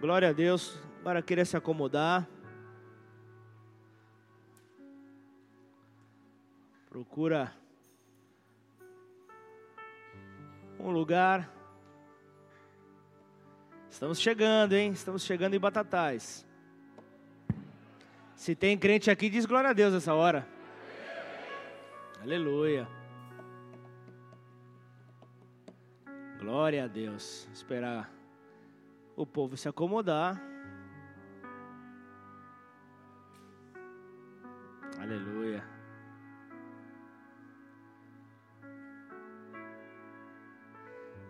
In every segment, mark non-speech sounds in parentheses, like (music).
Glória a Deus. Agora querer se acomodar. Procura um lugar. Estamos chegando, hein? Estamos chegando em Batatais. Se tem crente aqui, diz glória a Deus essa hora. Aleluia. Glória a Deus. Esperar o povo se acomodar. Aleluia.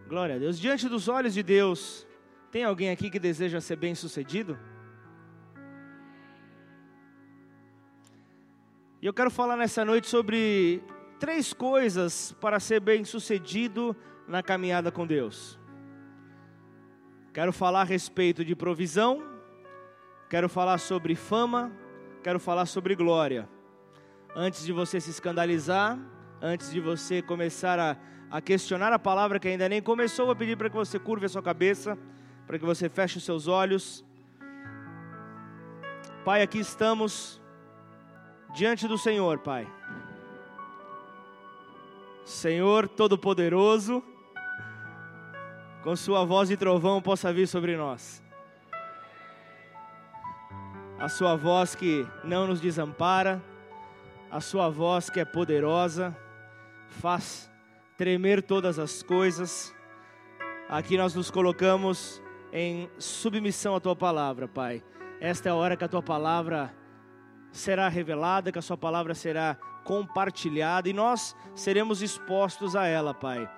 Glória a Deus. Diante dos olhos de Deus, tem alguém aqui que deseja ser bem-sucedido? E eu quero falar nessa noite sobre três coisas para ser bem-sucedido na caminhada com Deus. Quero falar a respeito de provisão, quero falar sobre fama, quero falar sobre glória. Antes de você se escandalizar, antes de você começar a, a questionar a palavra que ainda nem começou, vou pedir para que você curve a sua cabeça, para que você feche os seus olhos. Pai, aqui estamos diante do Senhor, Pai. Senhor Todo-Poderoso, com sua voz de trovão possa vir sobre nós. A sua voz que não nos desampara, a sua voz que é poderosa, faz tremer todas as coisas. Aqui nós nos colocamos em submissão à tua palavra, Pai. Esta é a hora que a tua palavra será revelada, que a sua palavra será compartilhada e nós seremos expostos a ela, Pai.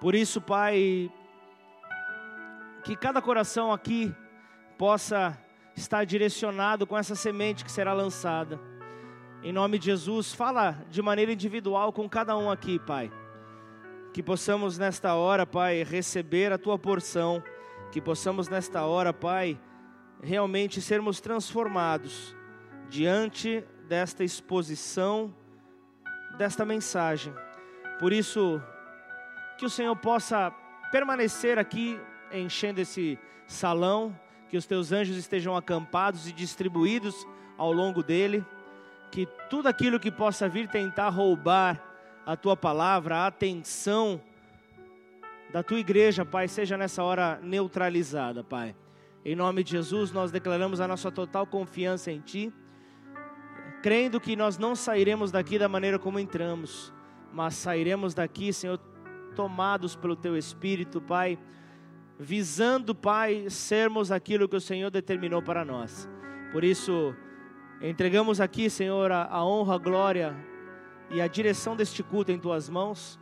Por isso, Pai, que cada coração aqui possa estar direcionado com essa semente que será lançada. Em nome de Jesus, fala de maneira individual com cada um aqui, Pai. Que possamos nesta hora, Pai, receber a tua porção, que possamos nesta hora, Pai, realmente sermos transformados diante desta exposição, desta mensagem. Por isso, que o Senhor possa permanecer aqui enchendo esse salão, que os teus anjos estejam acampados e distribuídos ao longo dele, que tudo aquilo que possa vir tentar roubar a tua palavra, a atenção da tua igreja, Pai, seja nessa hora neutralizada, Pai. Em nome de Jesus, nós declaramos a nossa total confiança em Ti, crendo que nós não sairemos daqui da maneira como entramos, mas sairemos daqui, Senhor, tomados pelo Teu Espírito, Pai visando, Pai, sermos aquilo que o Senhor determinou para nós. Por isso, entregamos aqui, Senhor, a honra, a glória e a direção deste culto em tuas mãos.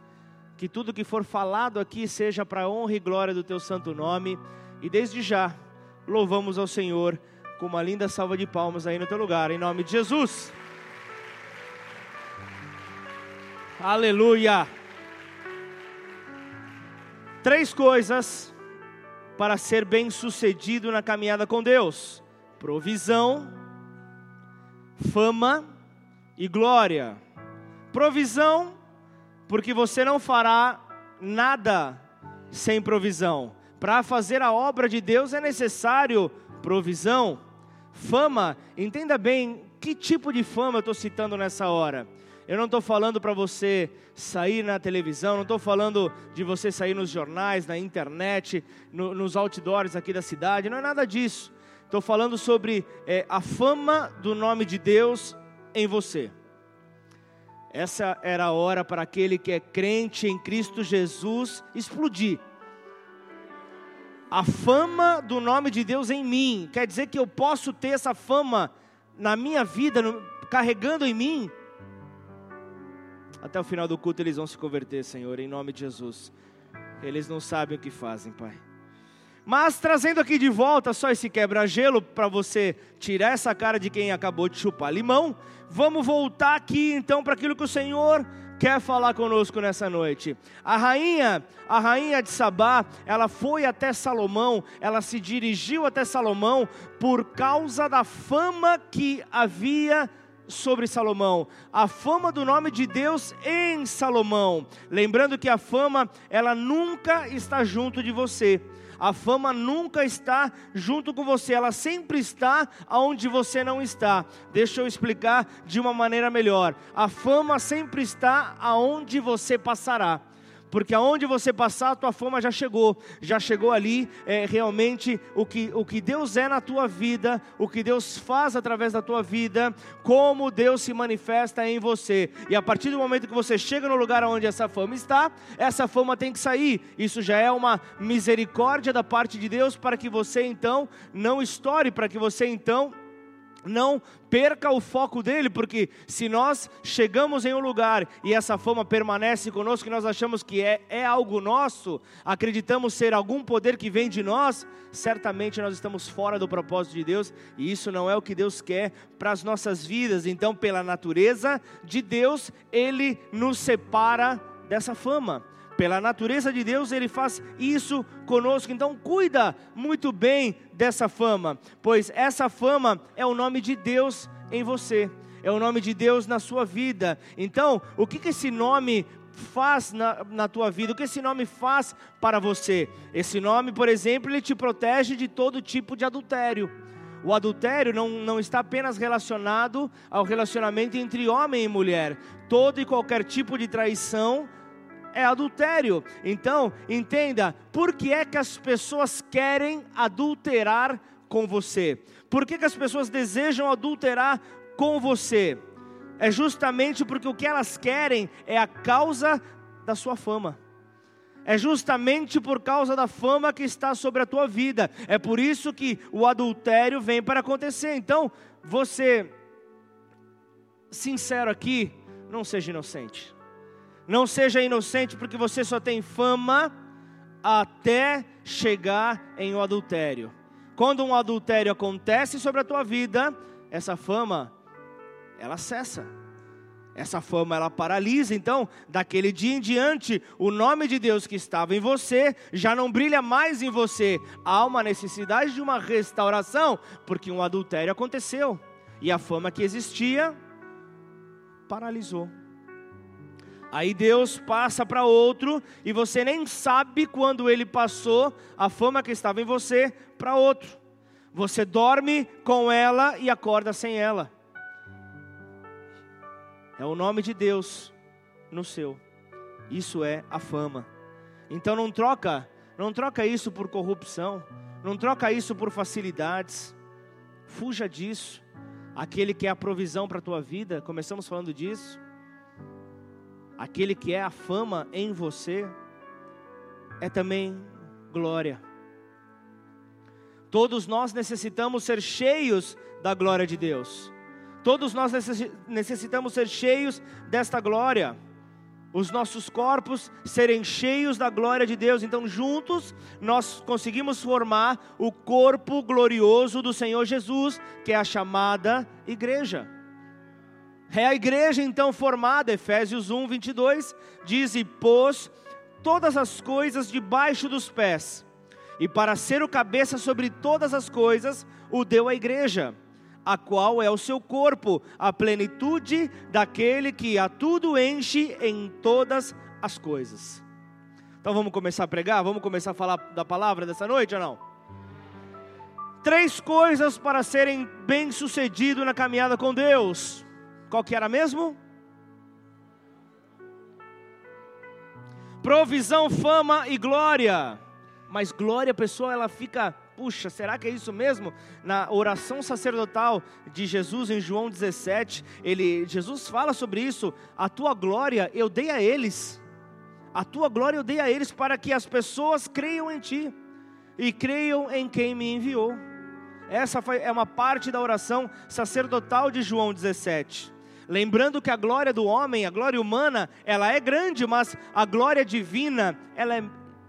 Que tudo que for falado aqui seja para honra e glória do teu santo nome. E desde já, louvamos ao Senhor com uma linda salva de palmas aí no teu lugar, em nome de Jesus. Aleluia. Três coisas para ser bem-sucedido na caminhada com Deus: provisão, fama e glória. Provisão, porque você não fará nada sem provisão. Para fazer a obra de Deus é necessário provisão. Fama, entenda bem que tipo de fama eu estou citando nessa hora. Eu não estou falando para você sair na televisão, não estou falando de você sair nos jornais, na internet, no, nos outdoors aqui da cidade, não é nada disso. Estou falando sobre é, a fama do nome de Deus em você. Essa era a hora para aquele que é crente em Cristo Jesus explodir. A fama do nome de Deus em mim, quer dizer que eu posso ter essa fama na minha vida, no, carregando em mim até o final do culto eles vão se converter, Senhor, em nome de Jesus. Eles não sabem o que fazem, Pai. Mas trazendo aqui de volta só esse quebra-gelo para você tirar essa cara de quem acabou de chupar limão, vamos voltar aqui então para aquilo que o Senhor quer falar conosco nessa noite. A rainha, a rainha de Sabá, ela foi até Salomão, ela se dirigiu até Salomão por causa da fama que havia sobre Salomão, a fama do nome de Deus em Salomão. Lembrando que a fama, ela nunca está junto de você. A fama nunca está junto com você, ela sempre está onde você não está. Deixa eu explicar de uma maneira melhor. A fama sempre está aonde você passará porque aonde você passar, a tua fama já chegou, já chegou ali é, realmente o que, o que Deus é na tua vida, o que Deus faz através da tua vida, como Deus se manifesta em você. E a partir do momento que você chega no lugar onde essa fama está, essa fama tem que sair. Isso já é uma misericórdia da parte de Deus para que você então não estoure, para que você então não perca o foco dele, porque se nós chegamos em um lugar e essa fama permanece conosco, e nós achamos que é, é algo nosso, acreditamos ser algum poder que vem de nós, certamente nós estamos fora do propósito de Deus, e isso não é o que Deus quer para as nossas vidas. Então, pela natureza de Deus, Ele nos separa dessa fama. Pela natureza de Deus, Ele faz isso conosco. Então, cuida muito bem dessa fama, pois essa fama é o nome de Deus em você, é o nome de Deus na sua vida. Então, o que, que esse nome faz na, na tua vida? O que esse nome faz para você? Esse nome, por exemplo, ele te protege de todo tipo de adultério. O adultério não, não está apenas relacionado ao relacionamento entre homem e mulher. Todo e qualquer tipo de traição é adultério. Então, entenda, por que é que as pessoas querem adulterar com você? Por que, que as pessoas desejam adulterar com você? É justamente porque o que elas querem é a causa da sua fama. É justamente por causa da fama que está sobre a tua vida. É por isso que o adultério vem para acontecer. Então, você, sincero aqui, não seja inocente. Não seja inocente, porque você só tem fama até chegar em um adultério. Quando um adultério acontece sobre a tua vida, essa fama, ela cessa. Essa fama ela paralisa, então, daquele dia em diante, o nome de Deus que estava em você já não brilha mais em você. Há uma necessidade de uma restauração, porque um adultério aconteceu e a fama que existia paralisou. Aí Deus passa para outro e você nem sabe quando ele passou a fama que estava em você para outro. Você dorme com ela e acorda sem ela. É o nome de Deus no seu. Isso é a fama. Então não troca, não troca isso por corrupção, não troca isso por facilidades. Fuja disso. Aquele que é a provisão para a tua vida, começamos falando disso aquele que é a fama em você, é também glória. Todos nós necessitamos ser cheios da glória de Deus. Todos nós necessitamos ser cheios desta glória. Os nossos corpos serem cheios da glória de Deus. Então, juntos, nós conseguimos formar o corpo glorioso do Senhor Jesus, que é a chamada igreja. É a igreja então formada, Efésios 1, 22, diz: E pôs todas as coisas debaixo dos pés, e para ser o cabeça sobre todas as coisas, o deu à igreja, a qual é o seu corpo, a plenitude daquele que a tudo enche em todas as coisas. Então vamos começar a pregar? Vamos começar a falar da palavra dessa noite ou não? Três coisas para serem bem-sucedido na caminhada com Deus. Qual que era mesmo? Provisão, fama e glória. Mas glória, pessoa, ela fica, puxa, será que é isso mesmo? Na oração sacerdotal de Jesus em João 17, ele, Jesus fala sobre isso. A tua glória eu dei a eles. A tua glória eu dei a eles para que as pessoas creiam em ti e creiam em quem me enviou. Essa é uma parte da oração sacerdotal de João 17. Lembrando que a glória do homem, a glória humana, ela é grande, mas a glória divina, ela é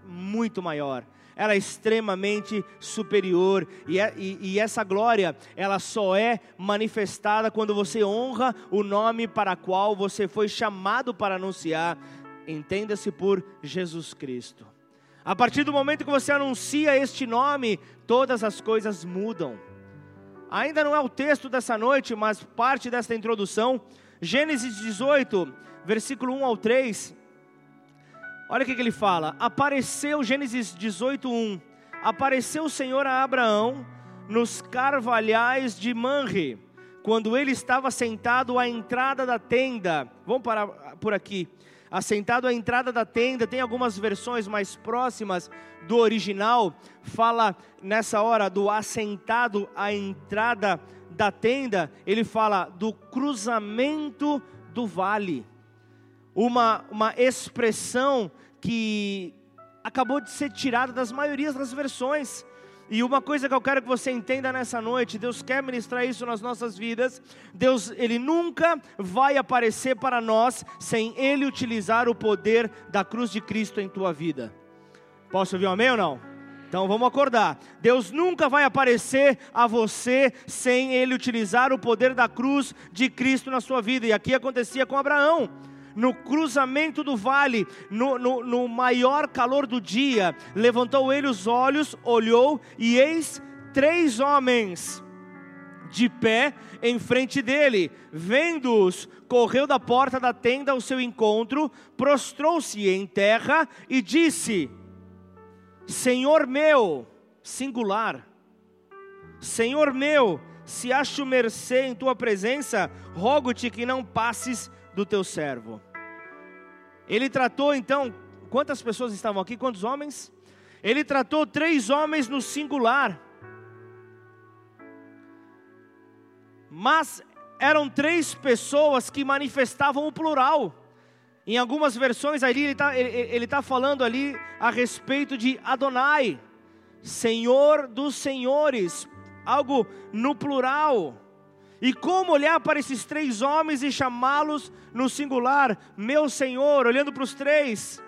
muito maior. Ela é extremamente superior e, é, e, e essa glória, ela só é manifestada quando você honra o nome para qual você foi chamado para anunciar. Entenda-se por Jesus Cristo. A partir do momento que você anuncia este nome, todas as coisas mudam. Ainda não é o texto dessa noite, mas parte desta introdução. Gênesis 18, versículo 1 ao 3. Olha o que, ele fala. Apareceu, Gênesis 18, 1. apareceu o Senhor a Abraão nos carvalhais de Manre, quando ele estava sentado à entrada da tenda. Vamos parar por aqui. Assentado à entrada da tenda, tem algumas versões mais próximas do original, fala nessa hora do assentado à entrada da tenda, ele fala do cruzamento do vale. Uma, uma expressão que acabou de ser tirada das maiorias das versões. E uma coisa que eu quero que você entenda nessa noite, Deus quer ministrar isso nas nossas vidas. Deus, ele nunca vai aparecer para nós sem ele utilizar o poder da cruz de Cristo em tua vida. Posso ouvir um amém ou não? Então vamos acordar. Deus nunca vai aparecer a você sem ele utilizar o poder da cruz de Cristo na sua vida. E aqui acontecia com Abraão no cruzamento do vale, no, no, no maior calor do dia, levantou ele os olhos, olhou, e eis três homens de pé em frente dele. Vendo-os, correu da porta da tenda ao seu encontro, prostrou-se em terra e disse: Senhor meu, singular, Senhor meu, se acho mercê em tua presença, rogo-te que não passes do teu servo. Ele tratou então, quantas pessoas estavam aqui? Quantos homens? Ele tratou três homens no singular. Mas eram três pessoas que manifestavam o plural. Em algumas versões ali, ele está ele, ele tá falando ali a respeito de Adonai, Senhor dos senhores, algo no plural. E como olhar para esses três homens e chamá-los no singular, meu Senhor, olhando para os três,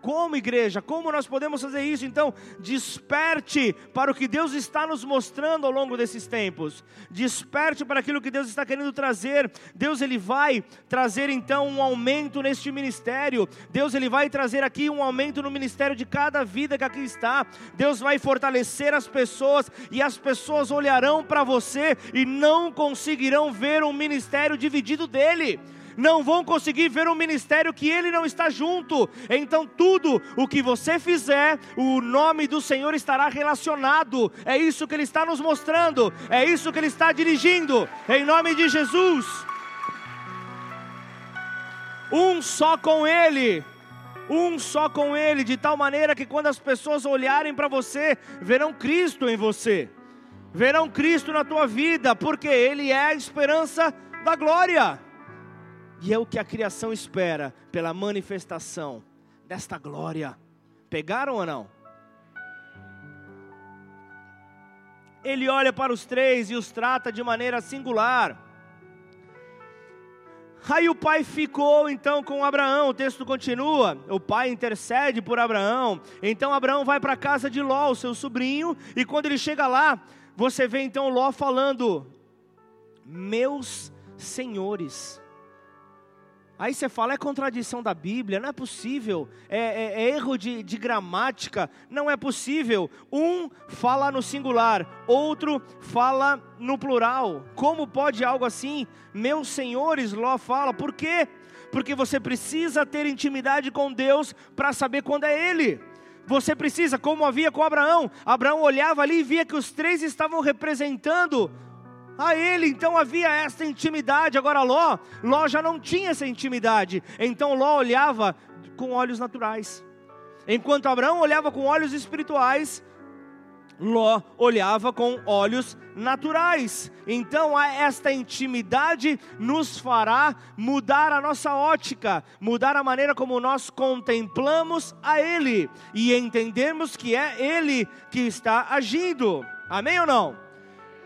como igreja, como nós podemos fazer isso? Então, desperte para o que Deus está nos mostrando ao longo desses tempos. Desperte para aquilo que Deus está querendo trazer. Deus ele vai trazer então um aumento neste ministério. Deus ele vai trazer aqui um aumento no ministério de cada vida que aqui está. Deus vai fortalecer as pessoas e as pessoas olharão para você e não conseguirão ver um ministério dividido dele não vão conseguir ver um ministério que ele não está junto. Então, tudo o que você fizer, o nome do Senhor estará relacionado. É isso que ele está nos mostrando, é isso que ele está dirigindo, em nome de Jesus. Um só com ele um só com Ele, de tal maneira que quando as pessoas olharem para você, verão Cristo em você, verão Cristo na tua vida, porque Ele é a esperança da glória. E é o que a criação espera pela manifestação desta glória. Pegaram ou não? Ele olha para os três e os trata de maneira singular. Aí o pai ficou então com Abraão, o texto continua. O pai intercede por Abraão. Então Abraão vai para a casa de Ló, seu sobrinho, e quando ele chega lá, você vê então Ló falando: Meus senhores. Aí você fala, é contradição da Bíblia, não é possível, é, é, é, erro de, de gramática, não é possível. Um fala no singular, outro fala no plural. Como pode algo assim? Meus senhores, Ló fala, por quê? Porque você precisa ter intimidade com Deus para saber quando é Ele. Você precisa, como havia com Abraão. Abraão olhava ali e via que os três estavam representando a ele, então havia essa intimidade. Agora Ló, Ló já não tinha essa intimidade. Então Ló olhava com olhos naturais. Enquanto Abraão olhava com olhos espirituais, Ló olhava com olhos naturais. Então, esta intimidade nos fará mudar a nossa ótica, mudar a maneira como nós contemplamos a Ele e entendermos que é Ele que está agindo. Amém ou não?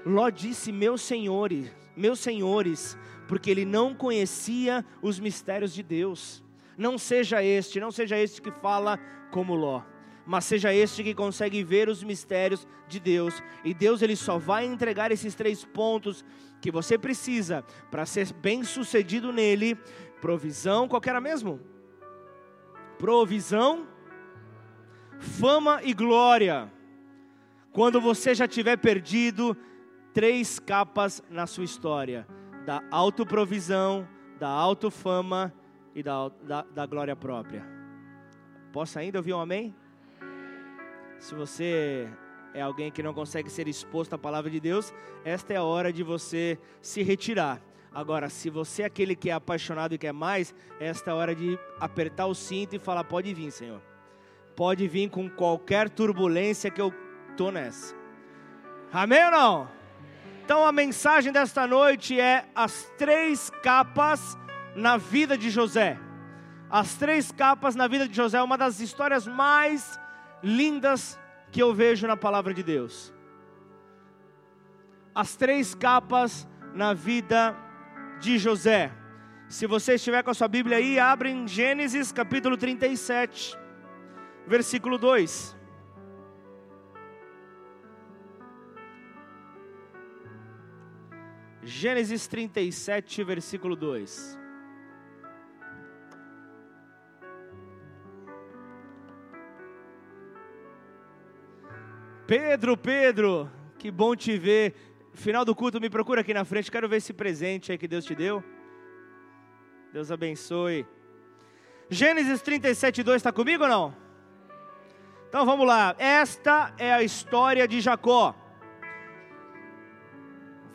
Ló disse: Meus senhores, meus senhores, porque ele não conhecia os mistérios de Deus. Não seja este, não seja este que fala como Ló, mas seja este que consegue ver os mistérios de Deus. E Deus ele só vai entregar esses três pontos que você precisa para ser bem-sucedido nele. Provisão, qual era mesmo? Provisão, fama e glória. Quando você já tiver perdido, três capas na sua história: da autoprovisão, da autofama e da, da, da glória própria. Posso ainda ouvir um amém? Se você é alguém que não consegue ser exposto à palavra de Deus, esta é a hora de você se retirar. Agora, se você é aquele que é apaixonado e quer mais, esta é a hora de apertar o cinto e falar: pode vir, Senhor. Pode vir com qualquer turbulência que eu tô nessa. Amém ou não? Então a mensagem desta noite é as três capas na vida de José. As três capas na vida de José é uma das histórias mais lindas que eu vejo na palavra de Deus. As três capas na vida de José. Se você estiver com a sua Bíblia aí, abre em Gênesis capítulo 37, versículo 2. Gênesis 37, versículo 2. Pedro, Pedro, que bom te ver. Final do culto, me procura aqui na frente. Quero ver esse presente aí que Deus te deu. Deus abençoe. Gênesis 37, 2, está comigo ou não? Então vamos lá. Esta é a história de Jacó.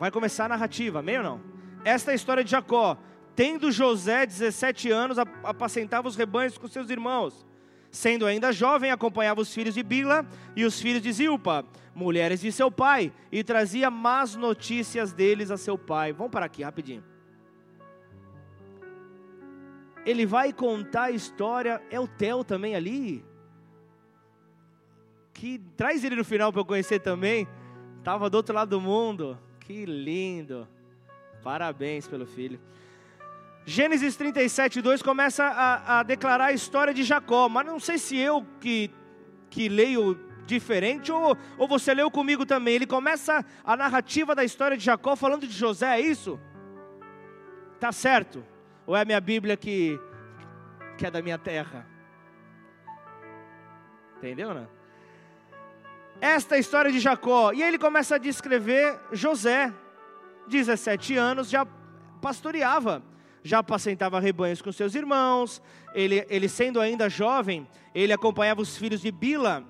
Vai começar a narrativa, amém ou não? Esta é a história de Jacó. Tendo José 17 anos, apacentava os rebanhos com seus irmãos. Sendo ainda jovem, acompanhava os filhos de Bila e os filhos de Zilpa, mulheres de seu pai, e trazia más notícias deles a seu pai. Vamos parar aqui rapidinho. Ele vai contar a história, é o Theo também ali? Que traz ele no final para eu conhecer também. Tava do outro lado do mundo. Que lindo. Parabéns pelo filho. Gênesis 37, 2 começa a, a, declarar a história de Jacó, mas não sei se eu que, que leio diferente ou, ou você leu comigo também. Ele começa a narrativa da história de Jacó falando de José, é isso? Tá certo? Ou é a minha Bíblia que, que é da minha terra? Entendeu, né? Esta história de Jacó. E ele começa a descrever José, 17 anos, já pastoreava, já apacentava rebanhos com seus irmãos. Ele, ele sendo ainda jovem, ele acompanhava os filhos de Bila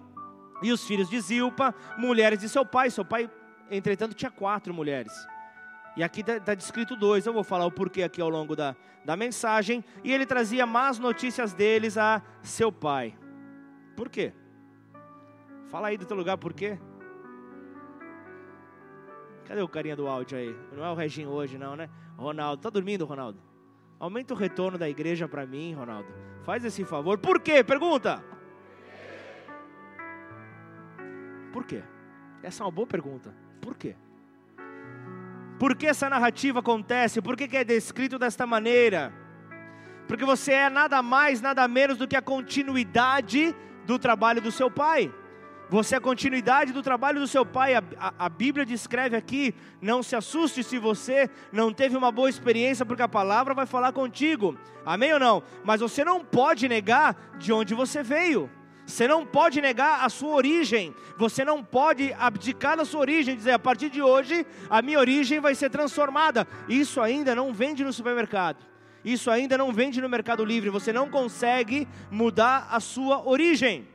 e os filhos de Zilpa, mulheres de seu pai. Seu pai, entretanto, tinha quatro mulheres. E aqui está tá descrito dois, eu vou falar o porquê aqui ao longo da, da mensagem. E ele trazia más notícias deles a seu pai. Por quê? Fala aí do teu lugar, por quê? Cadê o carinha do áudio aí? Não é o Reginho hoje, não, né? Ronaldo, tá dormindo, Ronaldo? Aumenta o retorno da igreja para mim, Ronaldo. Faz esse favor. Por quê? Pergunta. Por quê? Essa é uma boa pergunta. Por quê? Por que essa narrativa acontece? Por que, que é descrito desta maneira? Porque você é nada mais, nada menos do que a continuidade do trabalho do seu pai. Você é a continuidade do trabalho do seu pai. A, a, a, Bíblia descreve aqui: não se assuste se você não teve uma boa experiência, porque a palavra vai falar contigo. Amém ou não? Mas você não pode negar de onde você veio. Você não pode negar a sua origem. Você não pode abdicar da sua origem, dizer a partir de hoje a minha origem vai ser transformada. Isso ainda não vende no supermercado. Isso ainda não vende no Mercado Livre. Você não consegue mudar a sua origem.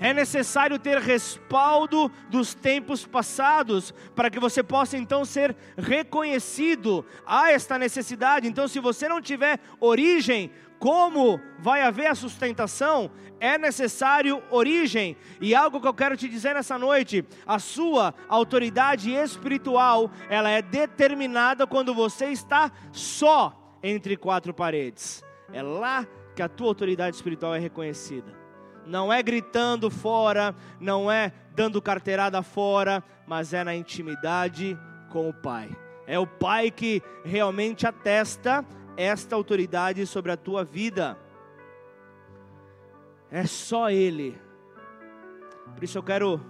É necessário ter respaldo dos tempos passados para que você possa então ser reconhecido. Há esta necessidade. Então, se você não tiver origem, como vai haver a sustentação? É necessário origem. E algo que eu quero te dizer nessa noite: a sua autoridade espiritual, ela é determinada quando você está só entre quatro paredes. É lá que a tua autoridade espiritual é reconhecida não é gritando fora, não é dando carteirada fora, mas é na intimidade com o Pai. É o Pai que realmente atesta esta autoridade sobre a tua vida. É só Ele. Por isso eu quero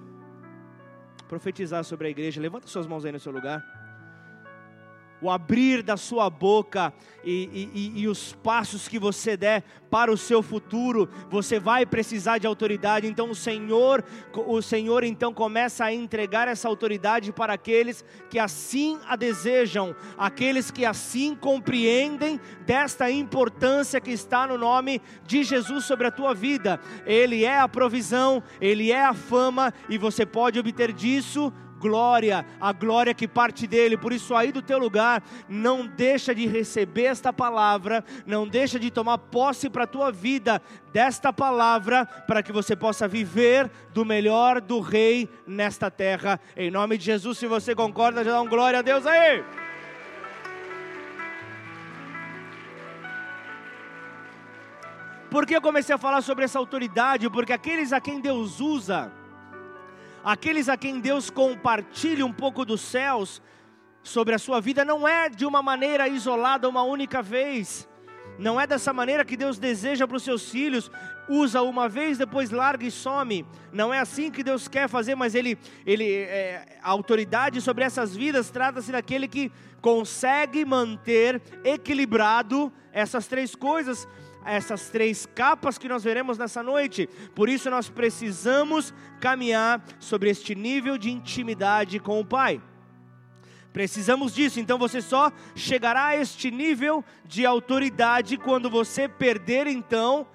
profetizar sobre a igreja. Levanta suas mãos aí no seu lugar. O abrir da sua boca e, e, e, os passos que você der para o seu futuro, você vai precisar de autoridade. Então o Senhor, o Senhor então começa a entregar essa autoridade para aqueles que assim a desejam, aqueles que assim compreendem desta importância que está no nome de Jesus sobre a tua vida. Ele é a provisão, ele é a fama e você pode obter disso glória, a glória que parte dele. Por isso, aí do teu lugar, não deixa de receber esta palavra, não deixa de tomar posse para a tua vida desta palavra, para que você possa viver do melhor do Rei nesta terra. Em nome de Jesus, se você concorda, já dá um glória a Deus aí. Por que eu comecei a falar sobre essa autoridade? Porque aqueles a quem Deus usa, aqueles a quem Deus compartilha um pouco dos céus sobre a sua vida, não é de uma maneira isolada, uma única vez. Não é dessa maneira que Deus deseja para os seus filhos, usa uma vez, depois larga e some. Não é assim que Deus quer fazer, mas Ele, ele é, a autoridade sobre essas vidas trata-se daquele que consegue manter equilibrado essas três coisas essas três capas que nós veremos nessa noite. Por isso nós precisamos caminhar sobre este nível de intimidade com o Pai. Precisamos disso, então você só chegará a este nível de autoridade quando você perder então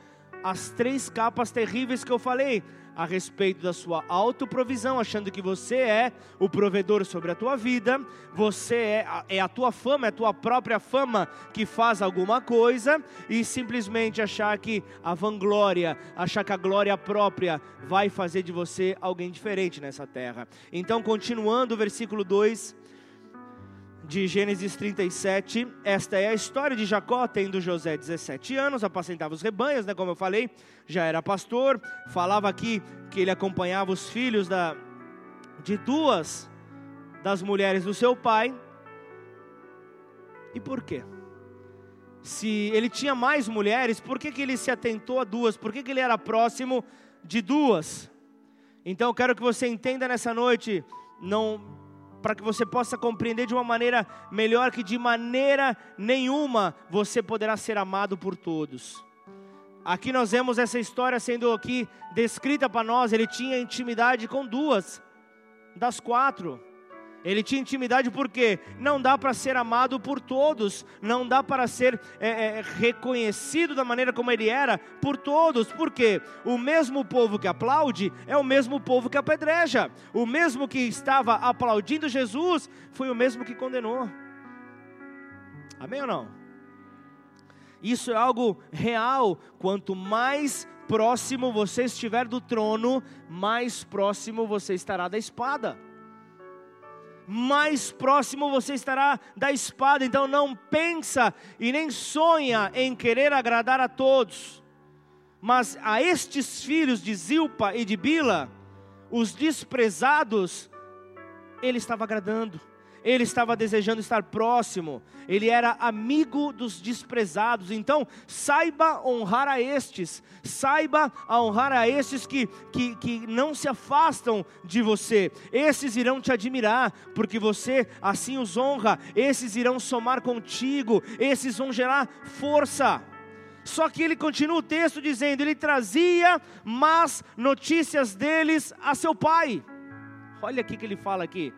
as três capas terríveis que eu falei a respeito da sua autoprovisão, achando que você é o provedor sobre a tua vida, você é, é a tua fama, é a tua própria fama que faz alguma coisa, e simplesmente achar que a vanglória, achar que a glória própria vai fazer de você alguém diferente nessa terra. Então, continuando o versículo 2 de Gênesis 37. Esta é a história de Jacó, tendo José 17 anos, apacentava os rebanhos, né, como eu falei, já era pastor. Falava aqui que ele acompanhava os filhos da, de duas das mulheres do seu pai. E por quê? Se ele tinha mais mulheres, por que, que ele se atentou a duas? Por que, que ele era próximo de duas? Então eu quero que você entenda nessa noite, não para que você possa compreender de uma maneira melhor que de maneira nenhuma você poderá ser amado por todos. Aqui nós vemos essa história sendo aqui descrita para nós, ele tinha intimidade com duas das quatro. Ele tinha intimidade porque não dá para ser amado por todos, não dá para ser é, é, reconhecido da maneira como ele era por todos, porque o mesmo povo que aplaude é o mesmo povo que apedreja, o mesmo que estava aplaudindo Jesus foi o mesmo que condenou. Amém ou não? Isso é algo real. Quanto mais próximo você estiver do trono, mais próximo você estará da espada mais próximo você estará da espada. Então não pensa e nem sonha em querer agradar a todos. Mas a estes filhos de Zilpa e de Bila, os desprezados, ele estava agradando ele estava desejando estar próximo, ele era amigo dos desprezados. Então, saiba honrar a estes, saiba honrar a estes que, que, que não se afastam de você. Esses irão te admirar, porque você assim os honra, esses irão somar contigo, esses vão gerar força. Só que ele continua o texto dizendo: ele trazia más notícias deles a seu pai. Olha aqui que ele fala aqui.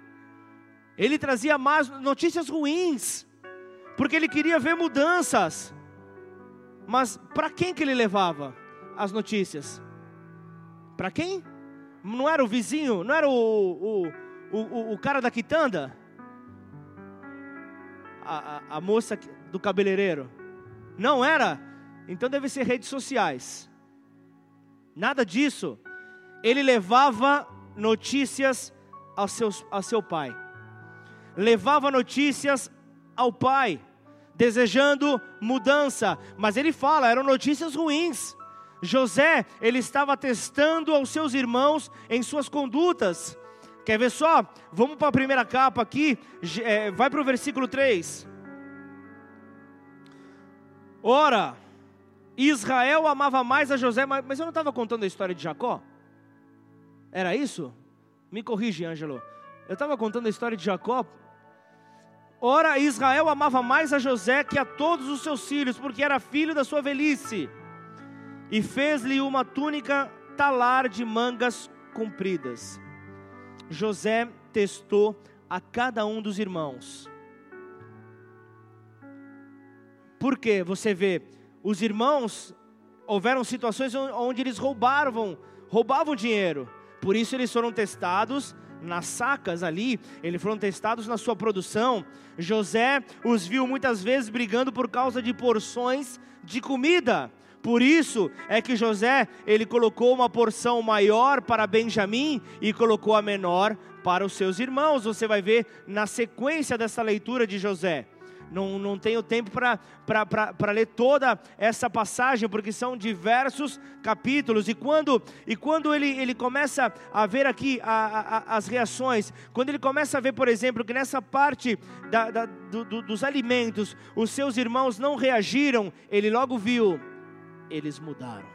Ele trazia más notícias ruins, porque ele queria ver mudanças. Mas para quem que ele levava as notícias? Para quem? Não era o vizinho? Não era o, o, o, o cara da quitanda? A, a, a moça do cabeleireiro? Não era? Então deve ser redes sociais. Nada disso. Ele levava notícias ao, seus, ao seu pai levava notícias ao pai, desejando mudança, mas ele fala, eram notícias ruins. José, ele estava testando aos seus irmãos em suas condutas. Quer ver só? Vamos para a primeira capa aqui, é, vai para o versículo 3. Ora, Israel amava mais a José, mas eu não estava contando a história de Jacó? Era isso? Me corrige, Ângelo. Eu estava contando a história de Jacó Ora, Israel amava mais a José que a todos os seus filhos, porque era filho da sua velhice, e fez-lhe uma túnica talar de mangas compridas. José testou a cada um dos irmãos. Porque você vê, os irmãos houveram situações onde eles roubavam, roubavam dinheiro. Por isso eles foram testados nas sacas ali, eles foram testados na sua produção. José os viu muitas vezes brigando por causa de porções de comida. Por isso é que José, ele colocou uma porção maior para Benjamim e colocou a menor para os seus irmãos. Você vai ver na sequência dessa leitura de José. Não, não tenho tempo para ler toda essa passagem, porque são diversos capítulos. E quando, e quando ele, ele começa a ver aqui a, a, as reações, quando ele começa a ver, por exemplo, que nessa parte da, da, do, do, dos alimentos, os seus irmãos não reagiram, ele logo viu, eles mudaram.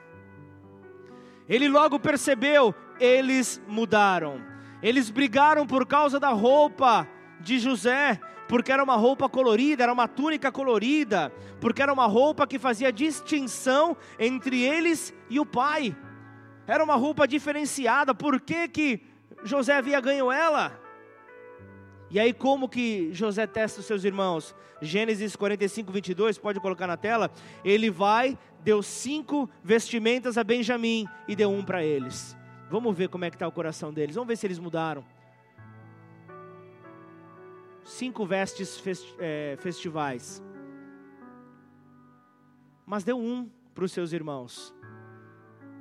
Ele logo percebeu, eles mudaram. Eles brigaram por causa da roupa de José porque era uma roupa colorida, era uma túnica colorida, porque era uma roupa que fazia distinção entre eles e o pai. Era uma roupa diferenciada. Por que, que José havia ganho ela? E aí, como que José testa os seus irmãos? Gênesis 45, 22, pode colocar na tela. Ele vai, deu cinco vestimentas a Benjamim e deu um para eles. Vamos ver como é que está o coração deles. Vamos ver se eles mudaram cinco vestes é, festivais, mas deu um para os seus irmãos,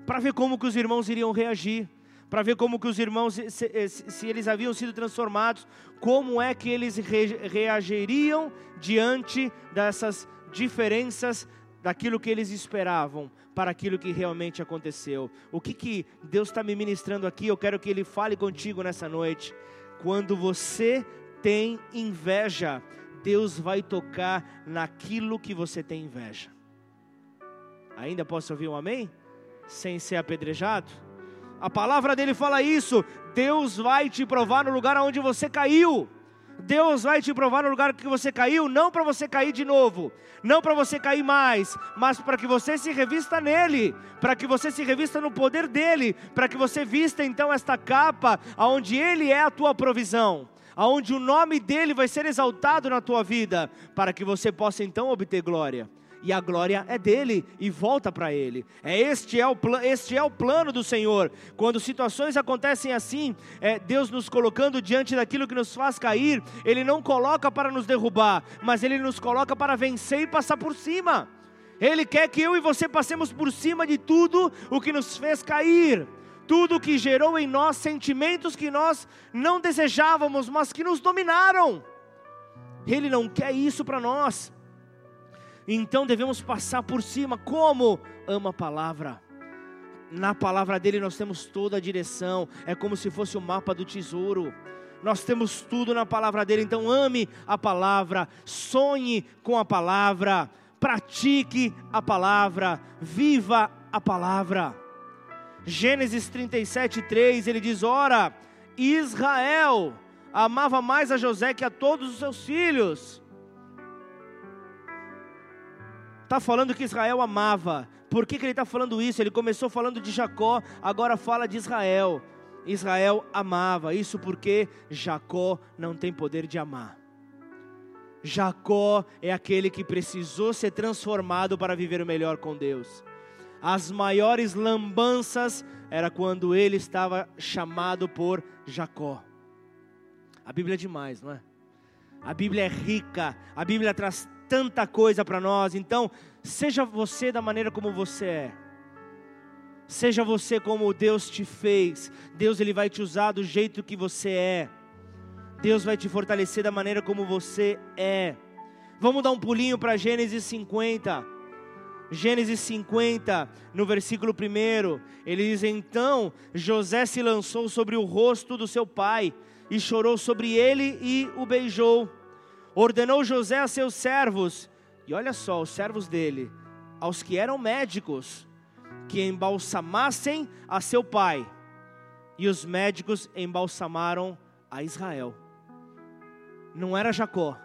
para ver como que os irmãos iriam reagir, para ver como que os irmãos, se, se, se, eles haviam sido transformados, como é que eles re, reagiriam diante dessas diferenças daquilo que eles esperavam para aquilo que realmente aconteceu. O que, que Deus está me ministrando aqui, eu quero que Ele fale contigo nessa noite. Quando você tem inveja, Deus vai tocar naquilo que você tem inveja. Ainda posso ouvir um amém? Sem ser apedrejado? A palavra dele fala isso. Deus vai te provar no lugar onde você caiu. Deus vai te provar no lugar que você caiu, não para você cair de novo, não para você cair mais, mas para que você se revista nele, para que você se revista no poder dele, para que você vista então esta capa, aonde ele é a tua provisão aonde o nome dele vai ser exaltado na tua vida, para que você possa então obter glória. E a glória é dele e volta para ele. É este é o este é o plano do Senhor. Quando situações acontecem assim, é Deus nos colocando diante daquilo que nos faz cair, ele não coloca para nos derrubar, mas ele nos coloca para vencer e passar por cima. Ele quer que eu e você passemos por cima de tudo o que nos fez cair tudo que gerou em nós sentimentos que nós não desejávamos, mas que nos dominaram. Ele não quer isso para nós. Então devemos passar por cima, como ama a palavra. Na palavra dele nós temos toda a direção, é como se fosse o mapa do tesouro. Nós temos tudo na palavra dele, então ame a palavra, sonhe com a palavra, pratique a palavra, viva a palavra. Gênesis 37, 3, ele diz: Ora, Israel amava mais a José que a todos os seus filhos. Está falando que Israel amava. Por que, que ele está falando isso? Ele começou falando de Jacó, agora fala de Israel. Israel amava, isso porque Jacó não tem poder de amar. Jacó é aquele que precisou ser transformado para viver o melhor com Deus as maiores lambanças era quando ele estava chamado por Jacó. A Bíblia é demais, não é? A Bíblia é rica, a Bíblia traz tanta coisa para nós. Então, seja você da maneira como você é. Seja você como Deus te fez. Deus ele vai te usar do jeito que você é. Deus vai te fortalecer da maneira como você é. Vamos dar um pulinho para Gênesis 50. Gênesis 50, no versículo 1, ele diz: Então José se lançou sobre o rosto do seu pai e chorou sobre ele e o beijou. Ordenou José a seus servos, e olha só, os servos dele, aos que eram médicos, que embalsamassem a seu pai. E os médicos embalsamaram a Israel. Não era Jacó,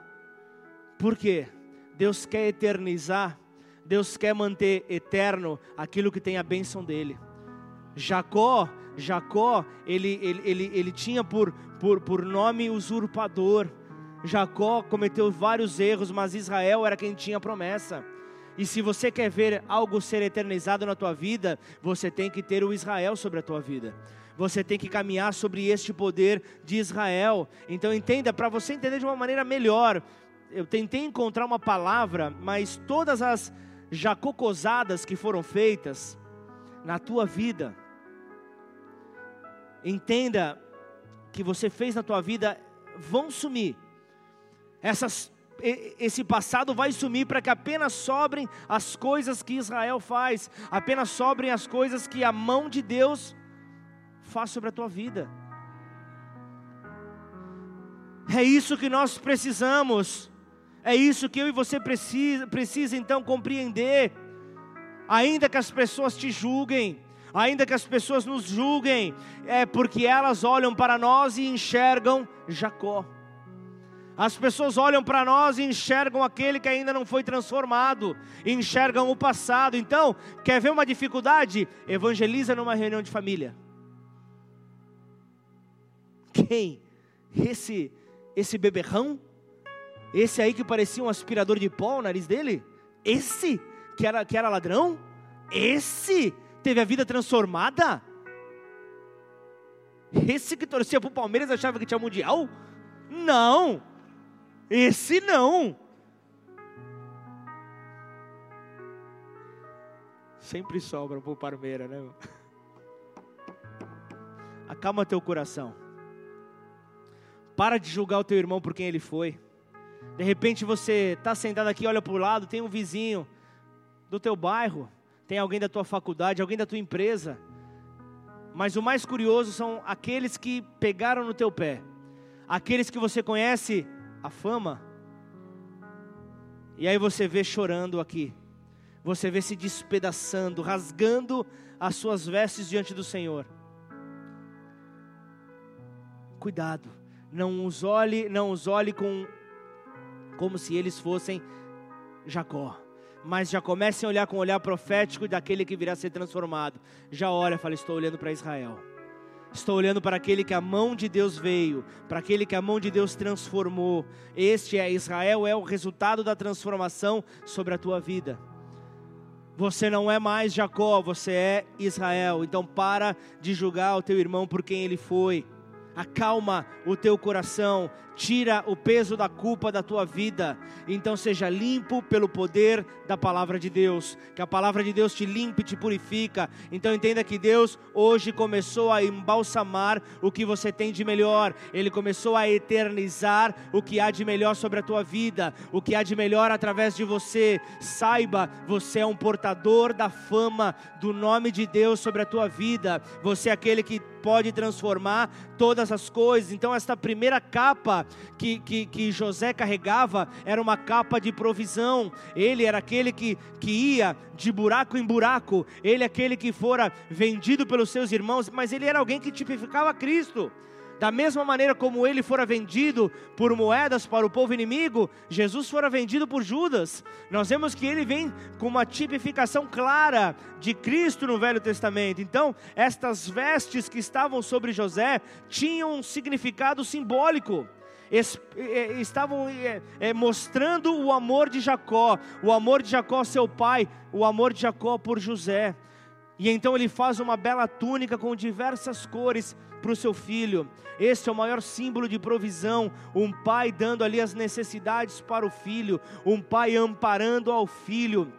Por quê? Deus quer eternizar, Deus quer manter eterno aquilo que tem a bênção dele. Jacó, Jacó, ele, ele, ele, ele tinha por, por, por nome usurpador. Jacó cometeu vários erros, mas Israel era quem tinha promessa. E se você quer ver algo ser eternizado na tua vida, você tem que ter o Israel sobre a tua vida. Você tem que caminhar sobre este poder de Israel. Então entenda, para você entender de uma maneira melhor, eu tentei encontrar uma palavra, mas todas as jacocosadas que foram feitas na tua vida, entenda que você fez na tua vida vão sumir. Essas esse passado vai sumir para que apenas sobrem as coisas que Israel faz, apenas sobrem as coisas que a mão de Deus faz sobre a tua vida. É isso que nós precisamos, é isso que eu e você precisa, precisa então compreender. Ainda que as pessoas te julguem, ainda que as pessoas nos julguem, é porque elas olham para nós e enxergam Jacó. As pessoas olham para nós e enxergam aquele que ainda não foi transformado, enxergam o passado. Então, quer ver uma dificuldade? Evangeliza numa reunião de família. Quem? Esse esse beberrão? Esse aí que parecia um aspirador de pó, o nariz dele? Esse que era que era ladrão? Esse teve a vida transformada? Esse que torcia para o Palmeiras achava que tinha mundial? Não! Esse não. Sempre sobra pro Parmeira, né? Acalma teu coração. Para de julgar o teu irmão por quem ele foi. De repente você está sentado aqui, olha para o lado, tem um vizinho do teu bairro, tem alguém da tua faculdade, alguém da tua empresa. Mas o mais curioso são aqueles que pegaram no teu pé. Aqueles que você conhece a fama. E aí você vê chorando aqui, você vê se despedaçando, rasgando as suas vestes diante do Senhor. Cuidado, não os olhe, não os olhe com como se eles fossem Jacó. Mas já comecem a olhar com o olhar profético daquele que virá a ser transformado. Já olha, fala, estou olhando para Israel. Estou olhando para aquele que a mão de Deus veio, para aquele que a mão de Deus transformou. Este é Israel, é o resultado da transformação sobre a tua vida. Você não é mais Jacó, você é Israel. Então para de julgar o teu irmão por quem ele foi acalma o teu coração, tira o peso da culpa da tua vida. Então seja limpo pelo poder da palavra de Deus. Que a palavra de Deus te limpe, te purifica. Então entenda que Deus hoje começou a embalsamar o que você tem de melhor. Ele começou a eternizar o que há de melhor sobre a tua vida, o que há de melhor através de você. Saiba, você é um portador da fama do nome de Deus sobre a tua vida. Você é aquele que pode transformar todas as coisas. Então, esta primeira capa que, que, que José carregava era uma capa de provisão. Ele era aquele que, que ia de buraco em buraco, ele é aquele que fora vendido pelos seus irmãos, mas ele era alguém que tipificava Cristo. Da mesma maneira como ele fora vendido por moedas para o povo inimigo, Jesus fora vendido por Judas. Nós vemos que ele vem com uma tipificação clara de Cristo no Velho Testamento. Então, estas vestes que estavam sobre José tinham um significado simbólico. estavam mostrando o amor de Jacó, o amor de Jacó, seu pai, o amor de Jacó por José. E então ele faz uma bela túnica com diversas cores para o seu filho. Este é o maior símbolo de provisão, um pai dando ali as necessidades para o filho, um pai amparando ao filho.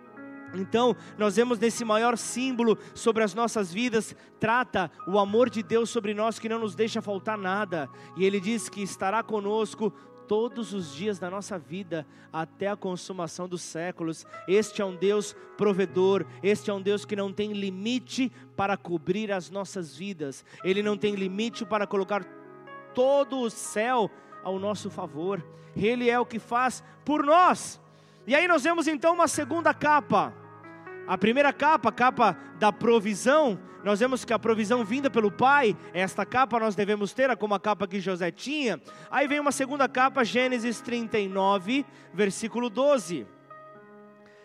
Então, nós vemos nesse maior símbolo sobre as nossas vidas, trata o amor de Deus sobre nós que não nos deixa faltar nada. E ele diz que estará conosco todos os dias da nossa vida até a consumação dos séculos. Este é um Deus provedor, este é um Deus que não tem limite para cobrir as nossas vidas, ele não tem limite para colocar todo o céu ao nosso favor, ele é o que faz por nós. E aí nós vemos então uma segunda capa. A primeira capa, a capa da provisão, nós vemos que a provisão vinda pelo Pai, esta capa nós devemos ter, como a capa que José tinha. Aí vem uma segunda capa, Gênesis 39, versículo 12.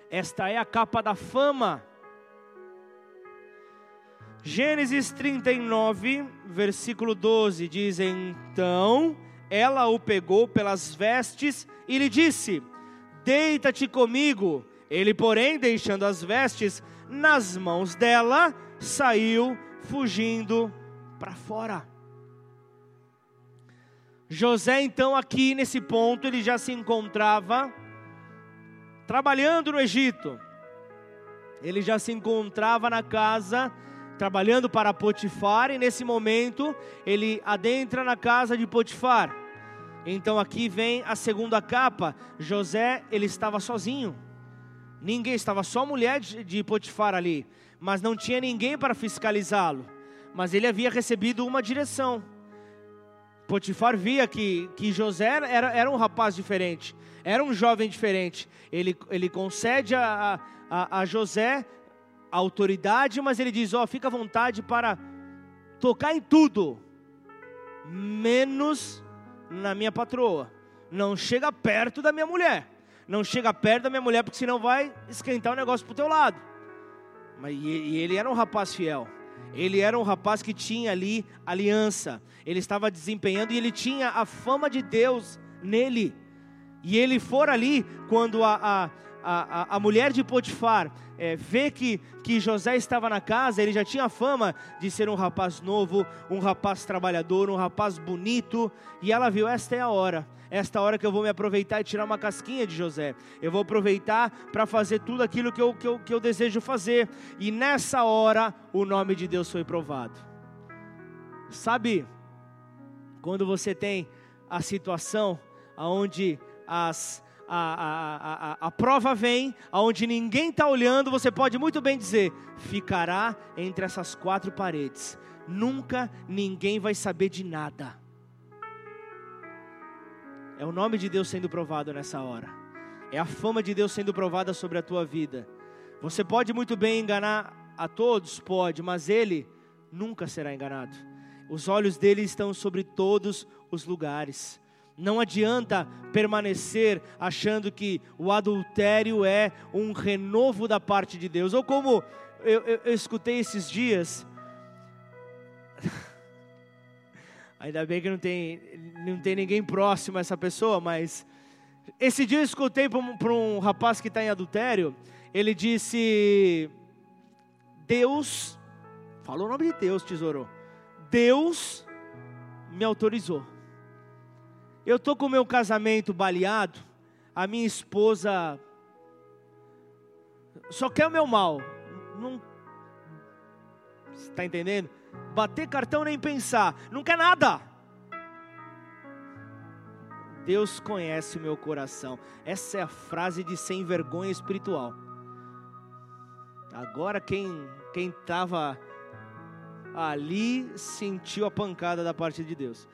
Esta é a capa da fama. Gênesis 39, versículo 12 diz: Então ela o pegou pelas vestes e lhe disse: Deita-te comigo. Ele, porém, deixando as vestes nas mãos dela, saiu fugindo para fora. José, então, aqui nesse ponto, ele já se encontrava trabalhando no Egito. Ele já se encontrava na casa, trabalhando para Potifar, e nesse momento ele adentra na casa de Potifar. Então aqui vem a segunda capa. José, ele estava sozinho. Ninguém, estava só a mulher de Potifar ali, mas não tinha ninguém para fiscalizá-lo. Mas ele havia recebido uma direção. Potifar via que, que José era, era um rapaz diferente, era um jovem diferente. Ele, ele concede a, a, a José a autoridade, mas ele diz: Ó, oh, fica à vontade para tocar em tudo, menos na minha patroa. Não chega perto da minha mulher. Não chega perto da minha mulher, porque senão vai esquentar o negócio pro teu lado. Mas e ele era um rapaz fiel. Ele era um rapaz que tinha ali aliança. Ele estava desempenhando e ele tinha a fama de Deus nele. E ele for ali quando a, a, a, a mulher de Potifar é, vê que, que José estava na casa, ele já tinha fama de ser um rapaz novo, um rapaz trabalhador, um rapaz bonito, e ela viu: esta é a hora, esta hora que eu vou me aproveitar e tirar uma casquinha de José, eu vou aproveitar para fazer tudo aquilo que eu, que, eu, que eu desejo fazer, e nessa hora o nome de Deus foi provado. Sabe, quando você tem a situação onde as a, a, a, a prova vem, aonde ninguém está olhando, você pode muito bem dizer: ficará entre essas quatro paredes. Nunca ninguém vai saber de nada. É o nome de Deus sendo provado nessa hora. É a fama de Deus sendo provada sobre a tua vida. Você pode muito bem enganar a todos, pode, mas Ele nunca será enganado. Os olhos dele estão sobre todos os lugares. Não adianta permanecer achando que o adultério é um renovo da parte de Deus. Ou como eu, eu, eu escutei esses dias. (laughs) Ainda bem que não tem, não tem ninguém próximo a essa pessoa, mas. Esse dia eu escutei para um, rapaz que está em adultério. Ele disse: Deus, falou o nome de Deus, tesouro. Deus me autorizou. Eu estou com o meu casamento baleado, a minha esposa só quer o meu mal. Não está entendendo? Bater cartão nem pensar, não quer nada. Deus conhece o meu coração. Essa é a frase de sem vergonha espiritual. Agora quem quem estava ali sentiu a pancada da parte de Deus.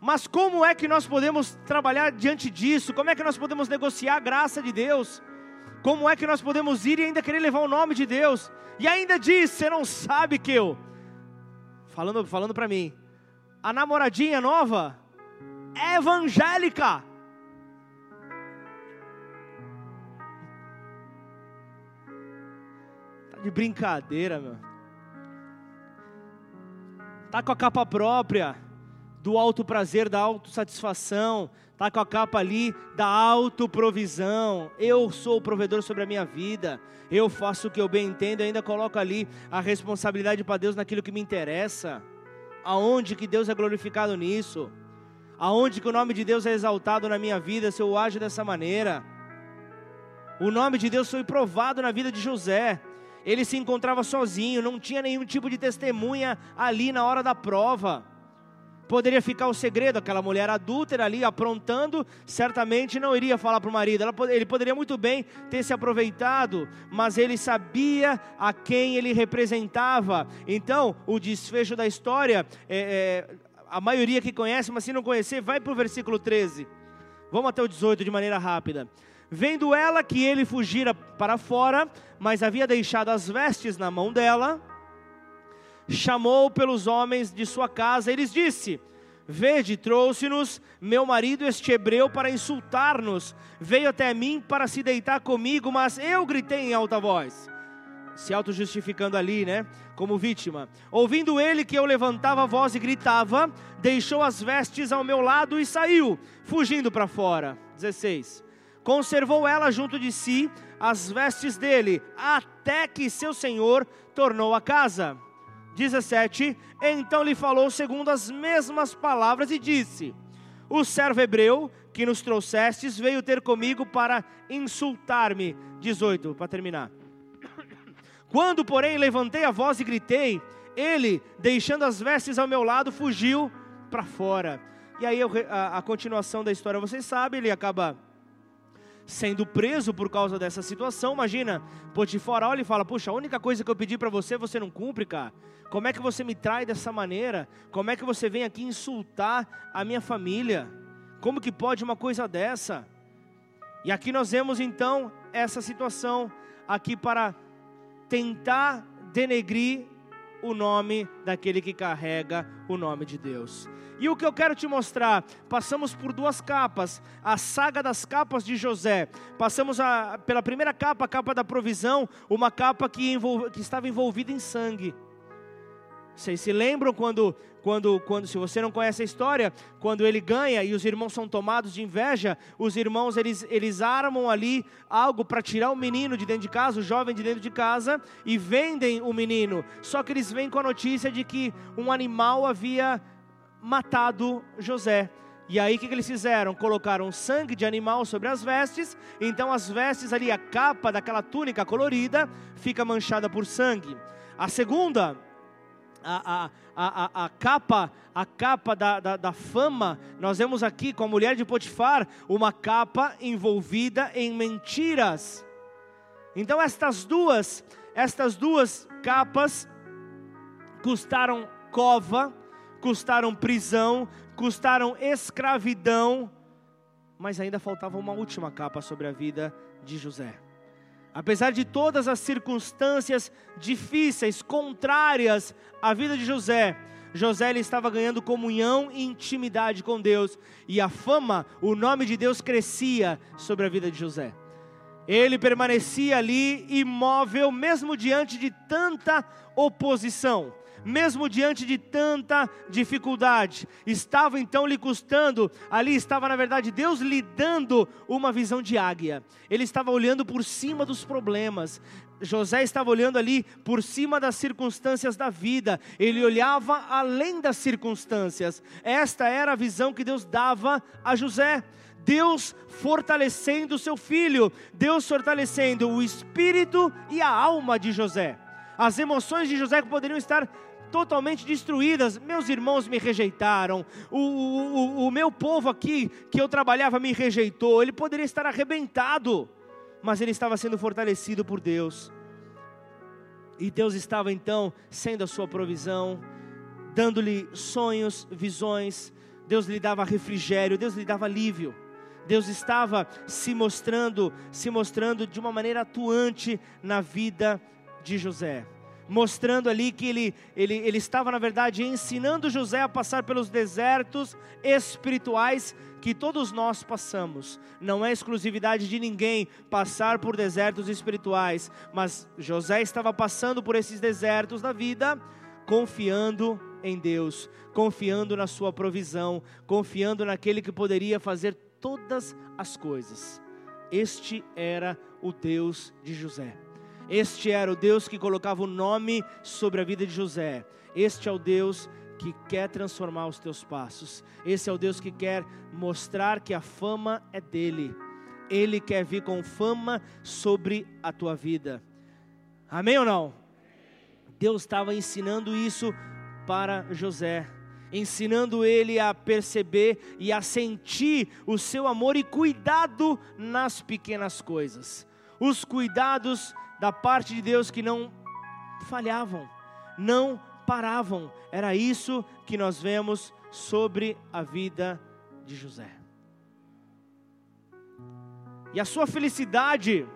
Mas como é que nós podemos trabalhar diante disso? Como é que nós podemos negociar a graça de Deus? Como é que nós podemos ir e ainda querer levar o nome de Deus? E ainda diz: você não sabe que eu, falando, falando para mim, a namoradinha nova é evangélica. Tá de brincadeira, meu. Tá com a capa própria do alto prazer, da autossatisfação, tá com a capa ali da autoprovisão. Eu sou o provedor sobre a minha vida. Eu faço o que eu bem entendo ainda coloco ali a responsabilidade para Deus naquilo que me interessa. Aonde que Deus é glorificado nisso? Aonde que o nome de Deus é exaltado na minha vida se eu ajo dessa maneira? O nome de Deus foi provado na vida de José. Ele se encontrava sozinho, não tinha nenhum tipo de testemunha ali na hora da prova poderia ficar o segredo, aquela mulher adúltera ali aprontando, certamente não iria falar para o marido. Ela, ele poderia muito bem ter se aproveitado, mas ele sabia a quem ele representava. Então, o desfecho da história, é, é, a maioria que conhece, mas se não conhecer, vai para o versículo 13. Vamos até o 18 de maneira rápida. Vendo ela que ele fugira para fora, mas havia deixado as vestes na mão dela, chamou pelos homens de sua casa e lhes disse: Vede, trouxe-nos meu marido este hebreu para insultar-nos. Veio até mim para se deitar comigo, mas eu gritei em alta voz. Se auto-justificando ali, né? Como vítima. Ouvindo ele que eu levantava a voz e gritava, deixou as vestes ao meu lado e saiu, fugindo para fora. 16. Conservou ela junto de si as vestes dele, até que seu senhor tornou a casa. 17: Então lhe falou segundo as mesmas palavras e disse: O servo hebreu que nos trouxestes veio ter comigo para insultar-me. 18, para terminar. Quando, porém, levantei a voz e gritei, ele, deixando as vestes ao meu lado, fugiu para fora. E aí a, a continuação da história, vocês sabem, ele acaba sendo preso por causa dessa situação. Imagina, Potifar olha e fala: Puxa, a única coisa que eu pedi para você, você não cumpre, cara. Como é que você me trai dessa maneira? Como é que você vem aqui insultar a minha família? Como que pode uma coisa dessa? E aqui nós vemos então essa situação aqui para tentar denegrir o nome daquele que carrega o nome de Deus. E o que eu quero te mostrar, passamos por duas capas, a saga das capas de José. Passamos a, pela primeira capa, a capa da provisão, uma capa que, envolve, que estava envolvida em sangue. Vocês se lembram quando, quando, quando, se você não conhece a história, quando ele ganha e os irmãos são tomados de inveja, os irmãos eles, eles armam ali algo para tirar o menino de dentro de casa, o jovem de dentro de casa, e vendem o menino. Só que eles vêm com a notícia de que um animal havia matado José. E aí o que, que, eles fizeram? Colocaram sangue de animal sobre as vestes, então as vestes ali, a capa daquela túnica colorida, fica manchada por sangue. A segunda, a, a, a, a capa, a capa da, da, da fama, nós vemos aqui com a mulher de Potifar, uma capa envolvida em mentiras. Então estas duas, estas duas capas custaram cova, custaram prisão, custaram escravidão, mas ainda faltava uma última capa sobre a vida de José. Apesar de todas as circunstâncias difíceis, contrárias à vida de José, José ele estava ganhando comunhão e intimidade com Deus, e a fama, o nome de Deus crescia sobre a vida de José. Ele permanecia ali imóvel, mesmo diante de tanta oposição mesmo diante de tanta dificuldade. Estava então lhe custando, ali estava na verdade Deus lhe dando uma visão de águia. Ele estava olhando por cima dos problemas. José estava olhando ali por cima das circunstâncias da vida, ele olhava além das circunstâncias. Esta era a visão que Deus dava a José. Deus fortalecendo o seu filho, Deus fortalecendo o espírito e a alma de José. As emoções de José poderiam estar totalmente destruídas. Meus irmãos me rejeitaram, o, o, o meu povo aqui que eu trabalhava me rejeitou. Ele poderia estar arrebentado, mas ele estava sendo fortalecido por Deus. E Deus estava então sendo a sua provisão, dando-lhe sonhos, visões. Deus lhe dava refrigério, Deus lhe dava alívio. Deus estava se mostrando, se mostrando de uma maneira atuante na vida de José mostrando ali que ele, ele, ele estava, na verdade, ensinando José a passar pelos desertos espirituais que todos nós passamos. Não é exclusividade de ninguém passar por desertos espirituais, mas José estava passando por esses desertos da vida, confiando em Deus, confiando na sua provisão, confiando naquele que poderia fazer todas as coisas. Este era o Deus de José. Este era o Deus que colocava o nome sobre a vida de José. Este é o Deus que quer transformar os teus passos. Esse é o Deus que quer mostrar que a fama é dele. Ele quer vir com fama sobre a tua vida. Amém ou não? Deus estava ensinando isso para José, ensinando ele a perceber e a sentir o seu amor e cuidado nas pequenas coisas. Os cuidados da parte de Deus que não falhavam, não paravam. Era isso que nós vemos sobre a vida de José. E a sua felicidade,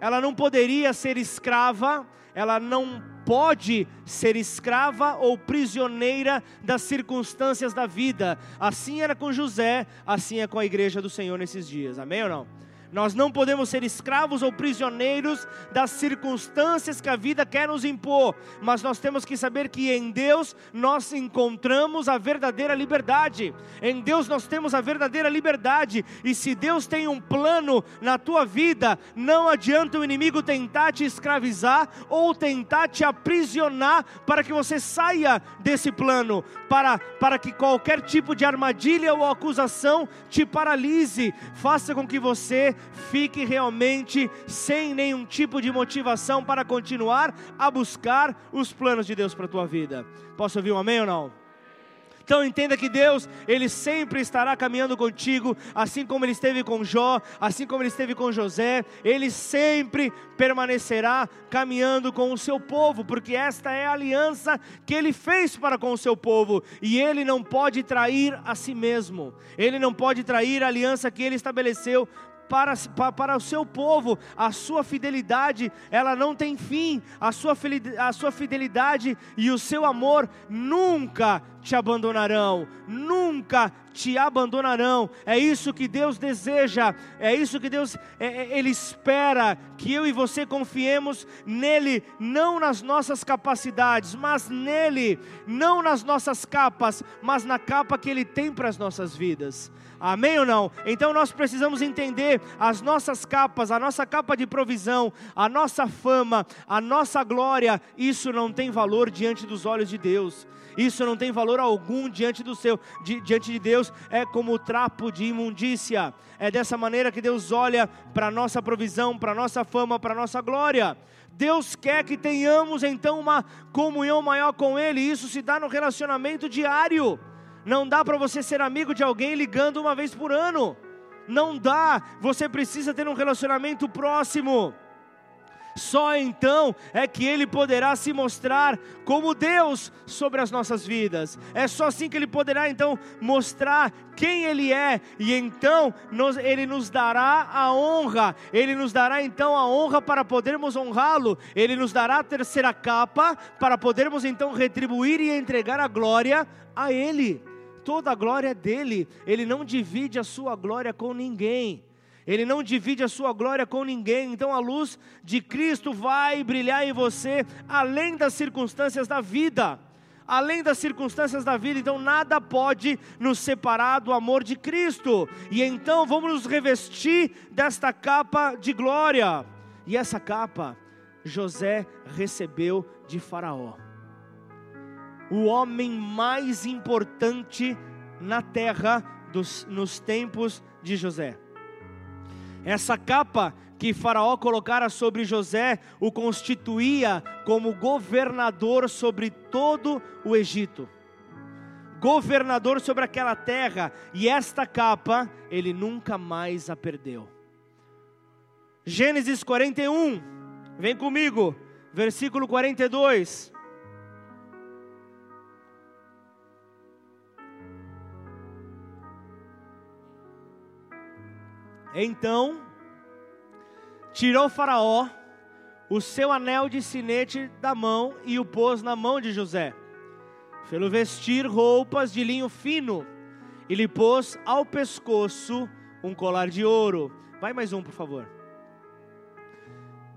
ela não poderia ser escrava, ela não pode ser escrava ou prisioneira das circunstâncias da vida. Assim era com José, assim é com a igreja do Senhor nesses dias. Amém ou não? Nós não podemos ser escravos ou prisioneiros das circunstâncias que a vida quer nos impor, mas nós temos que saber que em Deus nós encontramos a verdadeira liberdade. Em Deus nós temos a verdadeira liberdade, e se Deus tem um plano na tua vida, não adianta o inimigo tentar te escravizar ou tentar te aprisionar para que você saia desse plano, para, para que qualquer tipo de armadilha ou acusação te paralise, faça com que você fique realmente sem nenhum tipo de motivação para continuar a buscar os planos de Deus para a tua vida. Posso ouvir um amém ou não? Então entenda que Deus, Ele sempre estará caminhando contigo, assim como Ele esteve com Jó, assim como Ele esteve com José, Ele sempre permanecerá caminhando com o seu povo, porque esta é a aliança que Ele fez para com o seu povo, e Ele não pode trair a si mesmo, Ele não pode trair a aliança que Ele estabeleceu para, para o seu povo, a sua fidelidade, ela não tem fim, a sua, a sua fidelidade e o seu amor nunca te abandonarão, nunca te abandonarão. É isso que Deus deseja, é isso que Deus é, é, ele espera que eu e você confiemos nele, não nas nossas capacidades, mas nele, não nas nossas capas, mas na capa que ele tem para as nossas vidas. Amém ou não? Então nós precisamos entender as nossas capas, a nossa capa de provisão, a nossa fama, a nossa glória, isso não tem valor diante dos olhos de Deus isso não tem valor algum diante do seu, di, diante de Deus, é como trapo de imundícia. É dessa maneira que Deus olha para a nossa provisão, para a nossa fama, para a nossa glória. Deus quer que tenhamos então uma comunhão maior com Ele, isso se dá no relacionamento diário. Não dá para você ser amigo de alguém ligando uma vez por ano. Não dá, você precisa ter um relacionamento próximo. Só então é que Ele poderá se mostrar como Deus sobre as nossas vidas. É só assim que Ele poderá então mostrar quem Ele é, e então Ele nos dará a honra, Ele nos dará então a honra para podermos honrá-lo, Ele nos dará a terceira capa para podermos então retribuir e entregar a glória a Ele. Toda a glória é dele, Ele não divide a sua glória com ninguém. Ele não divide a sua glória com ninguém. Então a luz de Cristo vai brilhar em você além das circunstâncias da vida. Além das circunstâncias da vida, então nada pode nos separar do amor de Cristo. E então vamos nos revestir desta capa de glória. E essa capa José recebeu de Faraó. O homem mais importante na terra dos, nos tempos de José. Essa capa que Faraó colocara sobre José o constituía como governador sobre todo o Egito. Governador sobre aquela terra, e esta capa ele nunca mais a perdeu. Gênesis 41, vem comigo, versículo 42. Então tirou Faraó o seu anel de sinete da mão e o pôs na mão de José. Fê-lo vestir roupas de linho fino e lhe pôs ao pescoço um colar de ouro. Vai mais um, por favor.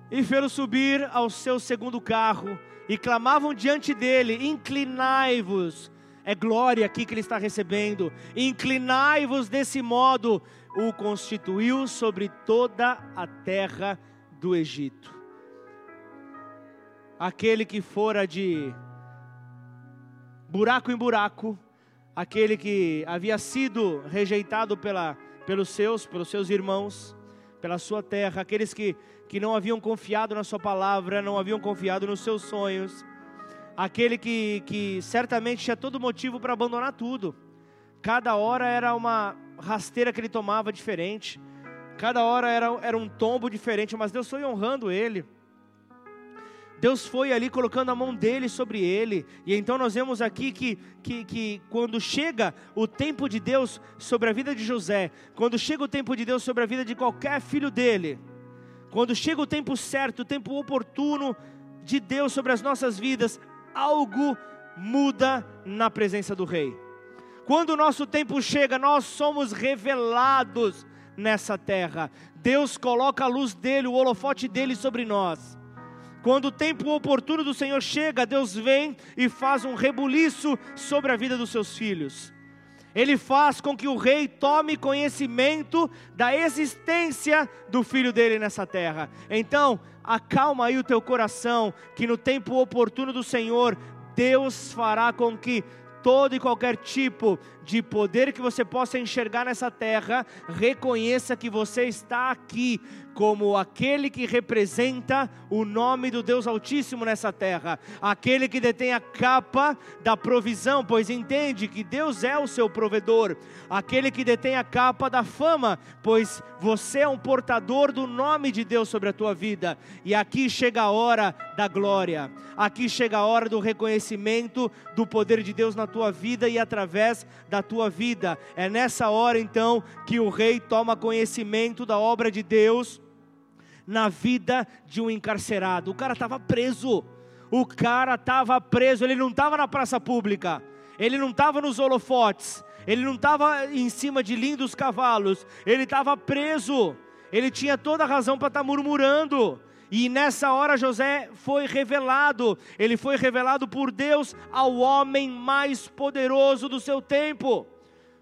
E fê-lo subir ao seu segundo carro e clamavam diante dele: Inclinai-vos. É glória aqui que ele está recebendo. Inclinai-vos desse modo o constituiu sobre toda a terra do Egito. Aquele que fora de buraco em buraco, aquele que havia sido rejeitado pela, pelos seus, pelos seus irmãos, pela sua terra, aqueles que, que não haviam confiado na sua palavra, não haviam confiado nos seus sonhos, aquele que, que certamente tinha todo motivo para abandonar tudo. Cada hora era uma rasteira que ele tomava diferente. Cada hora era, era um tombo diferente, mas Deus foi honrando ele. Deus foi ali colocando a mão dele sobre ele, e então nós vemos aqui que, que, que quando chega o tempo de Deus sobre a vida de José, quando chega o tempo de Deus sobre a vida de qualquer filho dele, quando chega o tempo certo, o tempo oportuno de Deus sobre as nossas vidas, algo muda na presença do Rei. Quando o nosso tempo chega, nós somos revelados nessa terra. Deus coloca a luz dele, o holofote dele sobre nós. Quando o tempo oportuno do Senhor chega, Deus vem e faz um rebuliço sobre a vida dos seus filhos. Ele faz com que o rei tome conhecimento da existência do filho dele nessa terra. Então, acalma aí o teu coração, que no tempo oportuno do Senhor, Deus fará com que todo e qualquer tipo de poder que você possa enxergar nessa terra, reconheça que você está aqui como aquele que representa o nome do Deus Altíssimo nessa terra, aquele que detém a capa da provisão, pois entende que Deus é o seu provedor, aquele que detém a capa da fama, pois você é um portador do nome de Deus sobre a tua vida, e aqui chega a hora da glória, aqui chega a hora do reconhecimento do poder de Deus na tua vida e através da tua vida. É nessa hora então que o rei toma conhecimento da obra de Deus na vida de um encarcerado. O cara estava preso. O cara estava preso, ele não estava na praça pública, ele não estava nos holofotes, ele não estava em cima de lindos cavalos, ele estava preso, ele tinha toda a razão para estar tá murmurando. E nessa hora José foi revelado, ele foi revelado por Deus ao homem mais poderoso do seu tempo.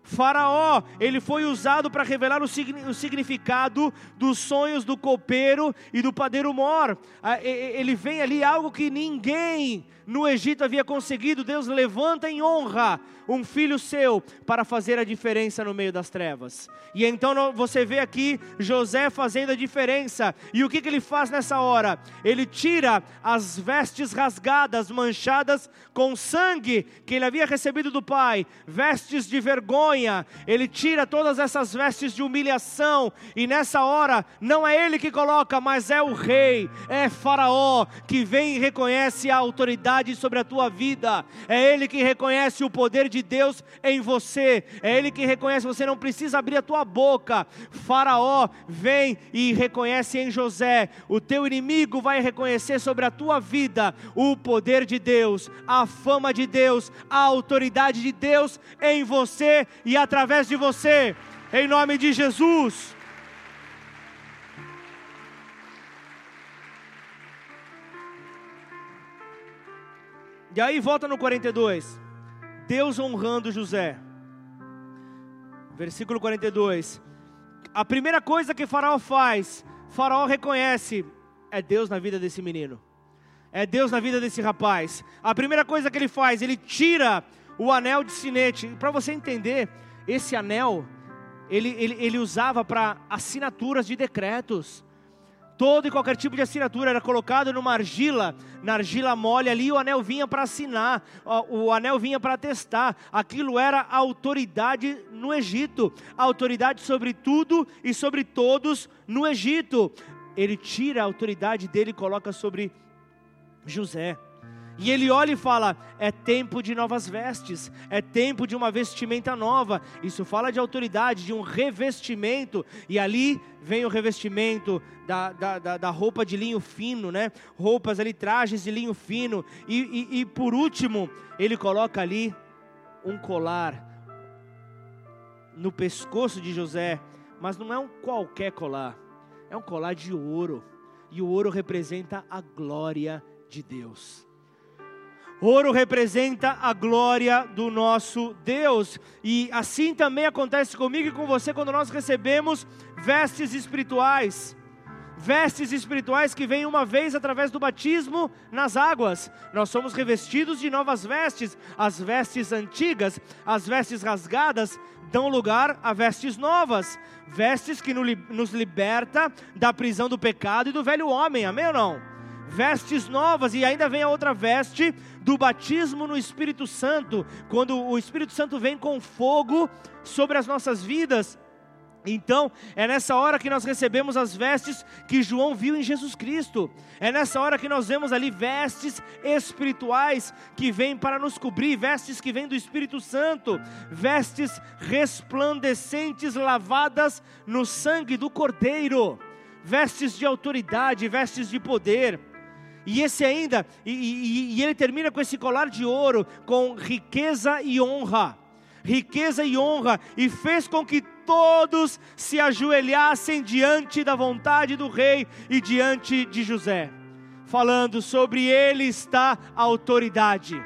Faraó, ele foi usado para revelar o, significado dos sonhos do copeiro e do padeiro mor. Ah, ele vem ali algo que ninguém no Egito havia conseguido. Deus levanta em honra um filho seu para fazer a diferença no meio das trevas. E então você vê aqui José fazendo a diferença. E o que, que ele faz nessa hora? Ele tira as vestes rasgadas, manchadas com sangue que ele havia recebido do pai, vestes de vergonha. Ele tira todas essas vestes de humilhação. E nessa hora, não é ele que coloca, mas é o rei, é Faraó que vem e reconhece a autoridade sobre a tua vida. É ele que reconhece o poder de de Deus em você. É Ele que reconhece, você não precisa abrir a tua boca. Faraó vem e reconhece em José. O teu inimigo vai reconhecer sobre a tua vida o poder de Deus, a fama de Deus, a autoridade de Deus em você e através de você. Em nome de Jesus. E aí volta no 42. Deus honrando José. Versículo 42. A primeira coisa que Faraó faz, Faraó reconhece, é Deus na vida desse menino. É Deus na vida desse rapaz. A primeira coisa que ele faz, ele tira o anel de sinete. Para você entender, esse anel, ele, ele, ele usava para assinaturas de decretos todo e qualquer tipo de assinatura era colocado numa argila, na argila mole ali, o anel vinha para assinar, o anel vinha para atestar. Aquilo era a autoridade no Egito, a autoridade sobre tudo e sobre todos no Egito. Ele tira a autoridade dele e coloca sobre José. E ele olha e fala: é tempo de novas vestes, é tempo de uma vestimenta nova. Isso fala de autoridade, de um revestimento. E ali vem o revestimento da, da, da, da roupa de linho fino, né? Roupas ali, trajes de linho fino. E, e, e por último, ele coloca ali um colar no pescoço de José, mas não é um qualquer colar, é um colar de ouro. E o ouro representa a glória de Deus. Ouro representa a glória do nosso Deus. E assim também acontece comigo e com você quando nós recebemos vestes espirituais. Vestes espirituais que vêm uma vez através do batismo nas águas. Nós somos revestidos de novas vestes. As vestes antigas, as vestes rasgadas, dão lugar a vestes novas. Vestes que nos liberta da prisão do pecado e do velho homem. Amém ou não? Vestes novas, e ainda vem a outra veste do batismo no Espírito Santo, quando o Espírito Santo vem com fogo sobre as nossas vidas. Então, é nessa hora que nós recebemos as vestes que João viu em Jesus Cristo. É nessa hora que nós vemos ali vestes espirituais que vêm para nos cobrir, vestes que vêm do Espírito Santo, vestes resplandecentes lavadas no sangue do Cordeiro, vestes de autoridade, vestes de poder. E esse ainda, e, e, e ele termina com esse colar de ouro, com riqueza e honra. Riqueza e honra, e fez com que todos se ajoelhassem diante da vontade do rei e diante de José, falando: sobre ele está a autoridade.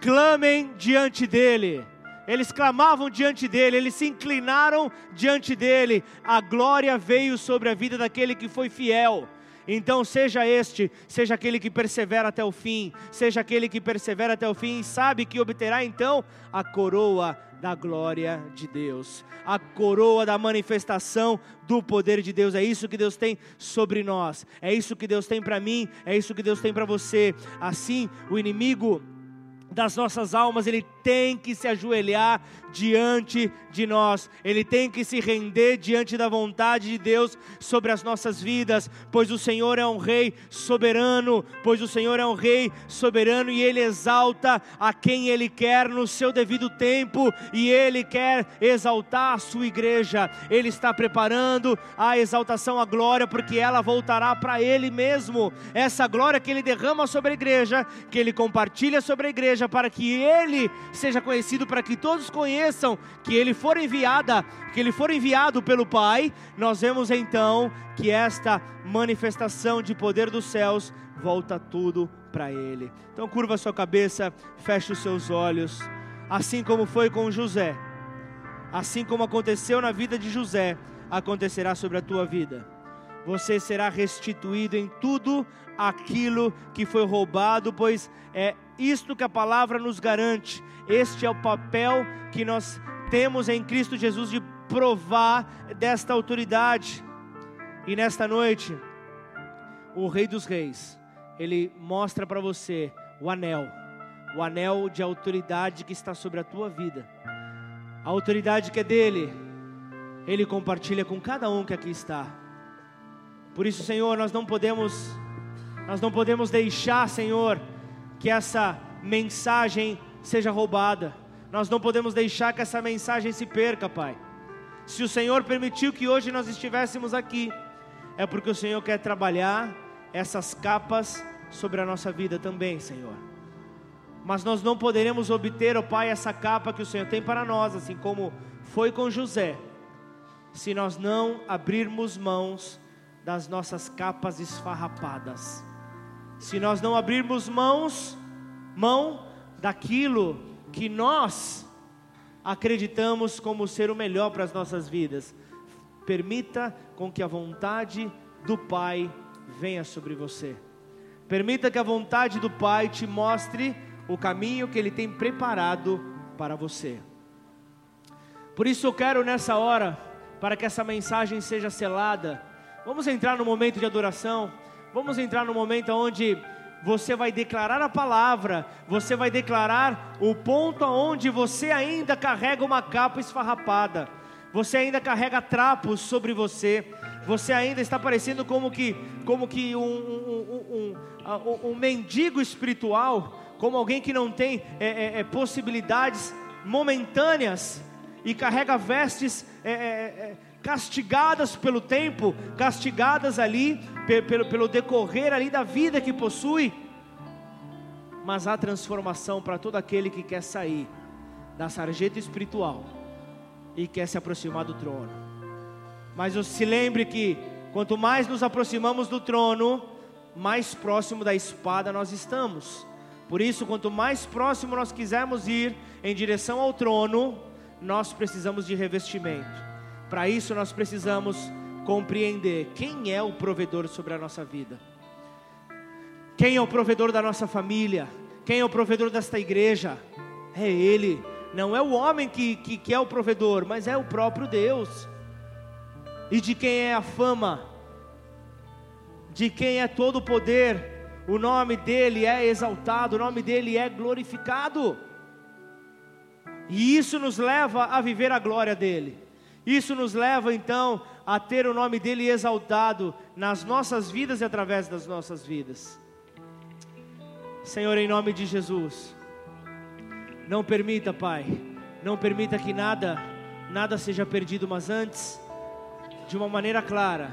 Clamem diante dele. Eles clamavam diante dele, eles se inclinaram diante dele. A glória veio sobre a vida daquele que foi fiel. Então, seja este, seja aquele que persevera até o fim, seja aquele que persevera até o fim e sabe que obterá então a coroa da glória de Deus, a coroa da manifestação do poder de Deus. É isso que Deus tem sobre nós, é isso que Deus tem para mim, é isso que Deus tem para você. Assim, o inimigo das nossas almas, ele tem que se ajoelhar diante de nós, ele tem que se render diante da vontade de Deus sobre as nossas vidas, pois o Senhor é um rei soberano, pois o Senhor é um rei soberano e ele exalta a quem ele quer no seu devido tempo e ele quer exaltar a sua igreja. Ele está preparando a exaltação, a glória, porque ela voltará para ele mesmo. Essa glória que ele derrama sobre a igreja, que ele compartilha sobre a igreja para que ele seja conhecido, para que todos conheçam que ele for enviada, que ele for enviado pelo Pai, nós vemos então que esta manifestação de poder dos céus volta tudo para ele. Então curva sua cabeça, feche os seus olhos, assim como foi com José. Assim como aconteceu na vida de José, acontecerá sobre a tua vida. Você será restituído em tudo aquilo que foi roubado, pois é isto que a palavra nos garante. Este é o papel que nós temos em Cristo Jesus de provar desta autoridade. E nesta noite, o Rei dos Reis, ele mostra para você o anel, o anel de autoridade que está sobre a tua vida. A autoridade que é dele, ele compartilha com cada um que aqui está. Por isso, Senhor, nós não podemos nós não podemos deixar, Senhor, que essa mensagem seja roubada. Nós não podemos deixar que essa mensagem se perca, Pai. Se o Senhor permitiu que hoje nós estivéssemos aqui, é porque o Senhor quer trabalhar essas capas sobre a nossa vida também, Senhor. Mas nós não poderemos obter, ó Pai, essa capa que o Senhor tem para nós, assim como foi com José, se nós não abrirmos mãos das nossas capas esfarrapadas se nós não abrirmos mãos, mão daquilo que nós acreditamos como ser o melhor para as nossas vidas. Permita com que a vontade do Pai venha sobre você. Permita que a vontade do Pai te mostre o caminho que Ele tem preparado para você. Por isso eu quero nessa hora, para que essa mensagem seja selada, vamos entrar no momento de adoração. Vamos entrar no momento onde você vai declarar a palavra, você vai declarar o ponto aonde você ainda carrega uma capa esfarrapada, você ainda carrega trapos sobre você, você ainda está parecendo como que, como que um, um, um, um mendigo espiritual, como alguém que não tem é, é, é possibilidades momentâneas e carrega vestes é, é, é, castigadas pelo tempo, castigadas ali pelo, pelo decorrer ali da vida que possui, mas há transformação para todo aquele que quer sair da sarjeta espiritual e quer se aproximar do trono. Mas se lembre que quanto mais nos aproximamos do trono, mais próximo da espada nós estamos. Por isso, quanto mais próximo nós quisermos ir em direção ao trono, nós precisamos de revestimento. Para isso, nós precisamos compreender quem é o provedor sobre a nossa vida. Quem é o provedor da nossa família? Quem é o provedor desta igreja? É Ele. Não é o homem que, que, que é o provedor, mas é o próprio Deus. E de quem é a fama? De quem é todo o poder? O nome dele é exaltado, o nome dele é glorificado. E isso nos leva a viver a glória dele. Isso nos leva então a ter o nome dele exaltado nas nossas vidas e através das nossas vidas. Senhor, em nome de Jesus, não permita, Pai, não permita que nada, nada seja perdido, mas antes, de uma maneira clara,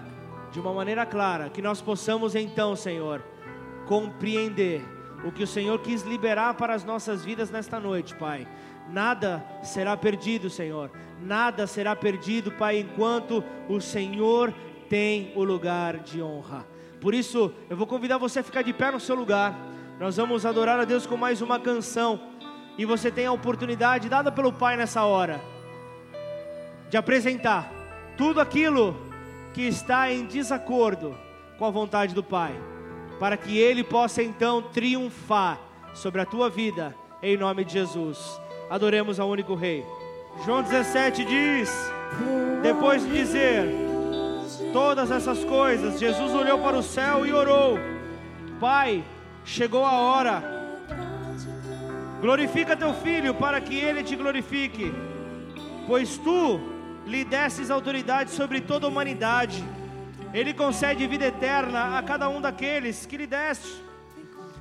de uma maneira clara, que nós possamos então, Senhor, compreender o que o Senhor quis liberar para as nossas vidas nesta noite, Pai. Nada será perdido, Senhor. Nada será perdido, Pai, enquanto o Senhor tem o lugar de honra. Por isso, eu vou convidar você a ficar de pé no seu lugar. Nós vamos adorar a Deus com mais uma canção. E você tem a oportunidade dada pelo Pai nessa hora de apresentar tudo aquilo que está em desacordo com a vontade do Pai, para que Ele possa então triunfar sobre a tua vida, em nome de Jesus. Adoremos ao único Rei. João 17 diz: depois de dizer todas essas coisas, Jesus olhou para o céu e orou: Pai, chegou a hora, glorifica teu filho para que ele te glorifique, pois tu lhe desses autoridade sobre toda a humanidade, ele concede vida eterna a cada um daqueles que lhe deste.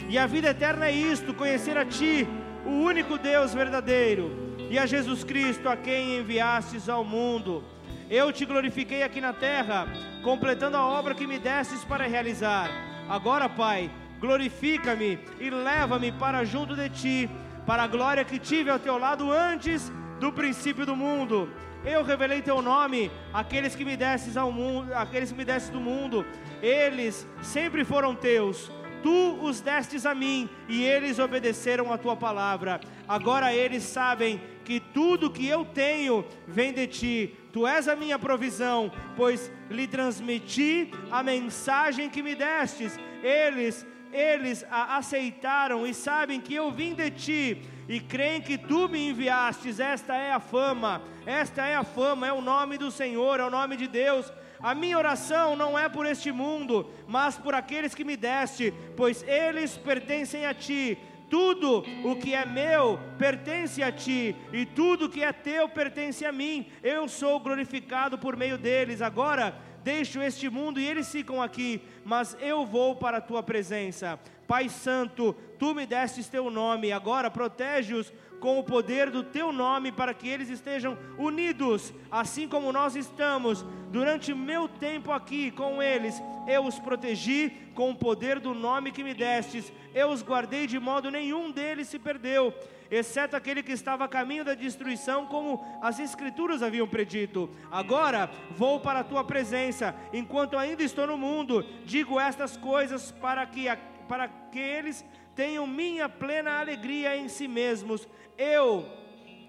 E a vida eterna é isto: conhecer a Ti, o único Deus verdadeiro e a Jesus Cristo, a quem enviastes ao mundo. Eu te glorifiquei aqui na terra, completando a obra que me destes para realizar. Agora, Pai, glorifica-me e leva-me para junto de ti, para a glória que tive ao teu lado antes do princípio do mundo. Eu revelei teu nome àqueles que me destes ao mundo, aqueles que me destes do mundo. Eles sempre foram teus Tu os destes a mim e eles obedeceram a tua palavra. Agora eles sabem que tudo que eu tenho vem de ti. Tu és a minha provisão, pois lhe transmiti a mensagem que me destes. Eles eles a aceitaram e sabem que eu vim de ti e creem que tu me enviastes. Esta é a fama, esta é a fama, é o nome do Senhor, é o nome de Deus a minha oração não é por este mundo, mas por aqueles que me deste, pois eles pertencem a ti. Tudo o que é meu pertence a ti, e tudo que é teu pertence a mim. Eu sou glorificado por meio deles. Agora deixo este mundo e eles ficam aqui, mas eu vou para a tua presença. Pai Santo, tu me destes teu nome, agora protege-os com o poder do teu nome, para que eles estejam unidos, assim como nós estamos. Durante meu tempo aqui com eles, eu os protegi com o poder do nome que me destes, eu os guardei de modo nenhum deles se perdeu, exceto aquele que estava a caminho da destruição, como as Escrituras haviam predito. Agora vou para a tua presença, enquanto ainda estou no mundo, digo estas coisas para que, para que eles tenham minha plena alegria em si mesmos eu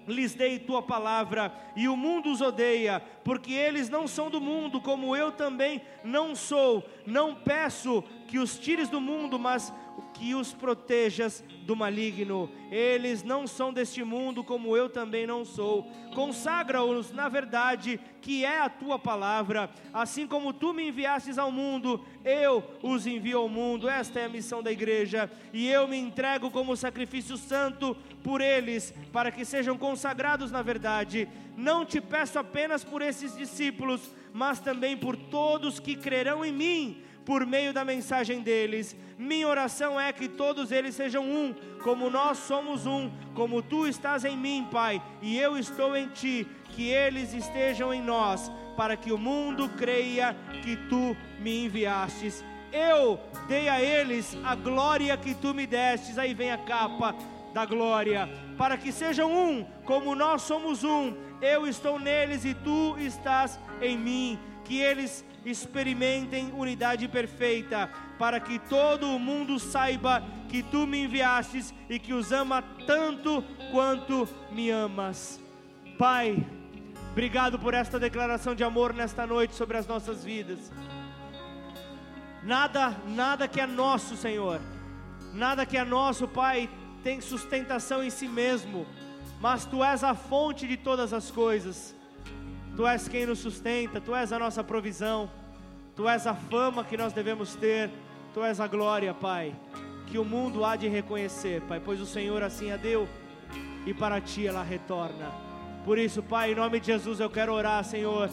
lhes dei tua palavra, e o mundo os odeia, porque eles não são do mundo, como eu também não sou. Não peço que os tires do mundo, mas que os protejas do maligno. Eles não são deste mundo, como eu também não sou. Consagra-os na verdade, que é a tua palavra. Assim como tu me enviastes ao mundo, eu os envio ao mundo. Esta é a missão da igreja. E eu me entrego como sacrifício santo por eles, para que sejam consagrados na verdade. Não te peço apenas por esses discípulos, mas também por todos que crerão em mim por meio da mensagem deles. Minha oração é que todos eles sejam um, como nós somos um, como tu estás em mim, Pai, e eu estou em ti, que eles estejam em nós, para que o mundo creia que tu me enviastes. Eu dei a eles a glória que tu me destes. Aí vem a capa da glória, para que sejam um, como nós somos um. Eu estou neles e tu estás em mim. Que eles experimentem unidade perfeita, para que todo o mundo saiba que tu me enviastes e que os ama tanto quanto me amas. Pai, obrigado por esta declaração de amor nesta noite sobre as nossas vidas. Nada, nada que é nosso, Senhor, nada que é nosso, Pai, tem sustentação em si mesmo, mas tu és a fonte de todas as coisas. Tu és quem nos sustenta, Tu és a nossa provisão, Tu és a fama que nós devemos ter, Tu és a glória, Pai, que o mundo há de reconhecer, Pai, pois o Senhor assim a deu e para Ti ela retorna. Por isso, Pai, em nome de Jesus eu quero orar, Senhor,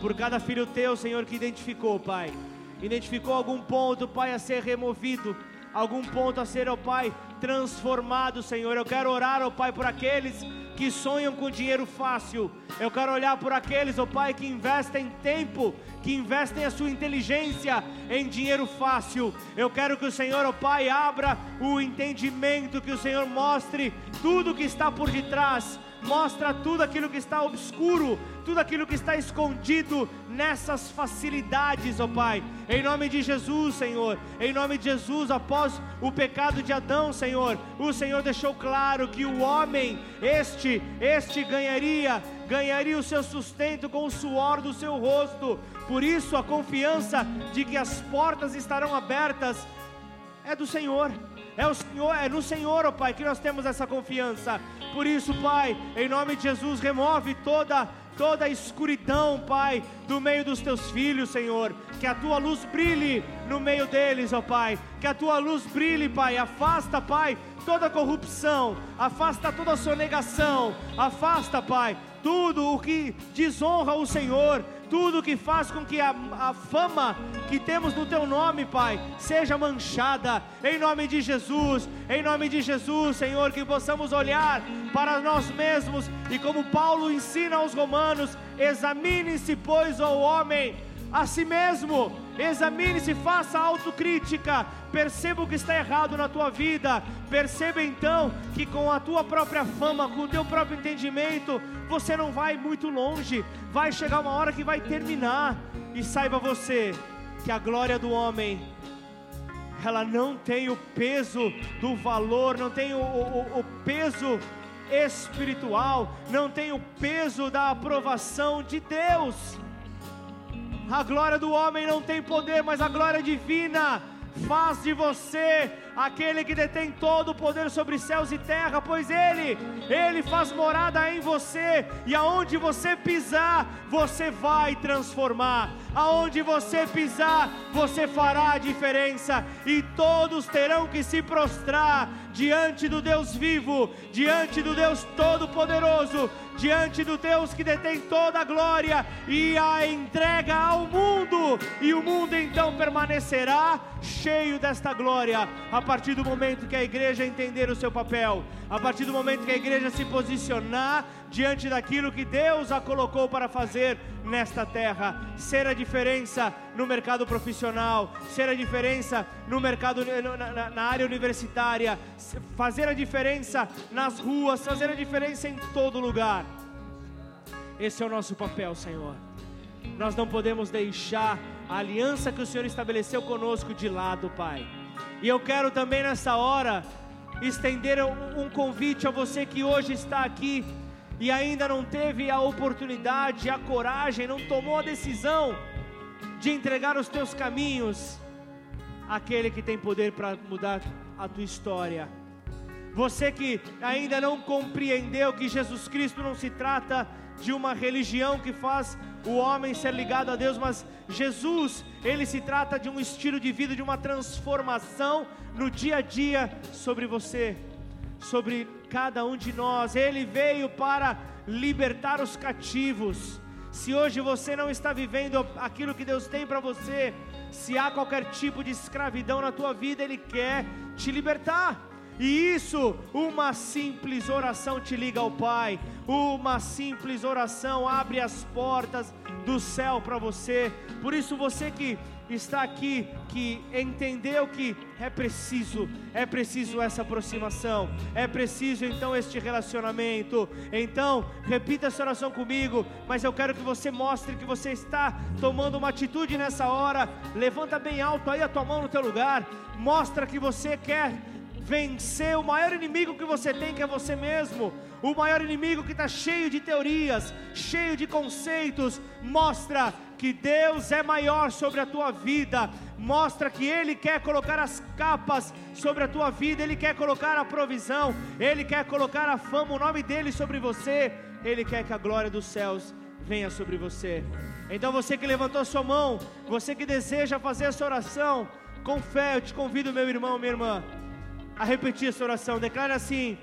por cada filho teu, Senhor, que identificou, Pai. Identificou algum ponto, Pai, a ser removido, algum ponto a ser, ó Pai, transformado, Senhor. Eu quero orar, ó Pai, por aqueles que sonham com dinheiro fácil. Eu quero olhar por aqueles, ó Pai, que investem tempo, que investem a sua inteligência em dinheiro fácil. Eu quero que o Senhor, ó Pai, abra o entendimento, que o Senhor mostre tudo que está por detrás mostra tudo aquilo que está obscuro, tudo aquilo que está escondido nessas facilidades, ó oh Pai. Em nome de Jesus, Senhor. Em nome de Jesus, após o pecado de Adão, Senhor, o Senhor deixou claro que o homem, este, este ganharia, ganharia o seu sustento com o suor do seu rosto. Por isso, a confiança de que as portas estarão abertas é do Senhor. É, o Senhor, é no Senhor, ó oh Pai, que nós temos essa confiança. Por isso, Pai, em nome de Jesus, remove toda toda a escuridão, Pai, do meio dos teus filhos, Senhor. Que a tua luz brilhe no meio deles, ó Pai. Que a tua luz brilhe, Pai. Afasta, Pai, toda corrupção. Afasta toda sonegação. Afasta, Pai, tudo o que desonra o Senhor tudo que faz com que a, a, fama que temos no teu nome, Pai, seja manchada, em nome de Jesus, em nome de Jesus, Senhor, que possamos olhar para nós mesmos e como Paulo ensina aos romanos, examine-se, pois, o homem a si mesmo, examine-se, faça autocrítica, perceba o que está errado na tua vida, perceba então que com a tua própria fama, com o teu próprio entendimento, você não vai muito longe, vai chegar uma hora que vai terminar, e saiba você que a glória do homem ela não tem o peso do valor, não tem o, o, o peso espiritual, não tem o peso da aprovação de Deus. A glória do homem não tem poder, mas a glória divina faz de você aquele que detém todo o poder sobre céus e terra, pois Ele, Ele faz morada em você, e aonde você pisar, você vai transformar, aonde você pisar, você fará a diferença, e todos terão que se prostrar diante do Deus vivo, diante do Deus Todo-Poderoso, diante do Deus que detém toda a glória e a entrega ao mundo, e o mundo então permanecerá cheio desta glória. A partir do momento que a igreja entender o seu papel, a partir do momento que a igreja se posicionar diante daquilo que Deus a colocou para fazer nesta terra, ser a diferença no mercado profissional, ser a diferença no mercado na, na área universitária, fazer a diferença nas ruas, fazer a diferença em todo lugar. Esse é o nosso papel, Senhor. Nós não podemos deixar a aliança que o Senhor estabeleceu conosco de lado, Pai. E eu quero também nessa hora estender um convite a você que hoje está aqui e ainda não teve a oportunidade, a coragem, não tomou a decisão de entregar os teus caminhos àquele que tem poder para mudar a tua história. Você que ainda não compreendeu que Jesus Cristo não se trata de uma religião que faz o homem ser ligado a Deus, mas Jesus, ele se trata de um estilo de vida, de uma transformação no dia a dia sobre você, sobre cada um de nós. Ele veio para libertar os cativos. Se hoje você não está vivendo aquilo que Deus tem para você, se há qualquer tipo de escravidão na tua vida, Ele quer te libertar. E isso, uma simples oração te liga ao Pai, uma simples oração abre as portas do céu para você. Por isso, você que está aqui, que entendeu que é preciso, é preciso essa aproximação, é preciso então este relacionamento. Então, repita essa oração comigo, mas eu quero que você mostre que você está tomando uma atitude nessa hora. Levanta bem alto aí a tua mão no teu lugar, mostra que você quer vencer o maior inimigo que você tem, que é você mesmo. O maior inimigo que está cheio de teorias, cheio de conceitos, mostra que Deus é maior sobre a tua vida, mostra que Ele quer colocar as capas sobre a tua vida, Ele quer colocar a provisão, Ele quer colocar a fama, o nome dEle sobre você, Ele quer que a glória dos céus venha sobre você. Então você que levantou sua mão, você que deseja fazer essa oração, com fé, eu te convido, meu irmão, minha irmã a repetir essa oração. Declara assim: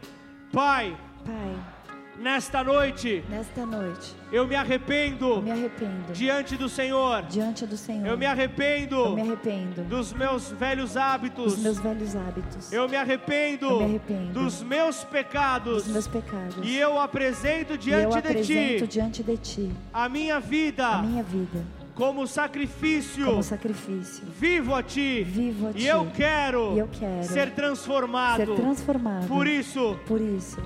Pai, Pai, Nesta noite, Nesta noite, eu me arrependo me arrependo diante do Senhor. diante do Senhor. Eu me arrependo Eu me arrependo dos meus velhos hábitos. dos meus velhos hábitos, Eu me arrependo, Eu me arrependo dos meus pecados. dos meus pecados. E eu apresento e eu diante de apresento ti diante de ti a minha vida a minha vida como sacrifício como sacrifício. vivo a ti. Vivo a E ti. eu quero, E eu quero ser transformado. ser transformado. Por isso, Por isso,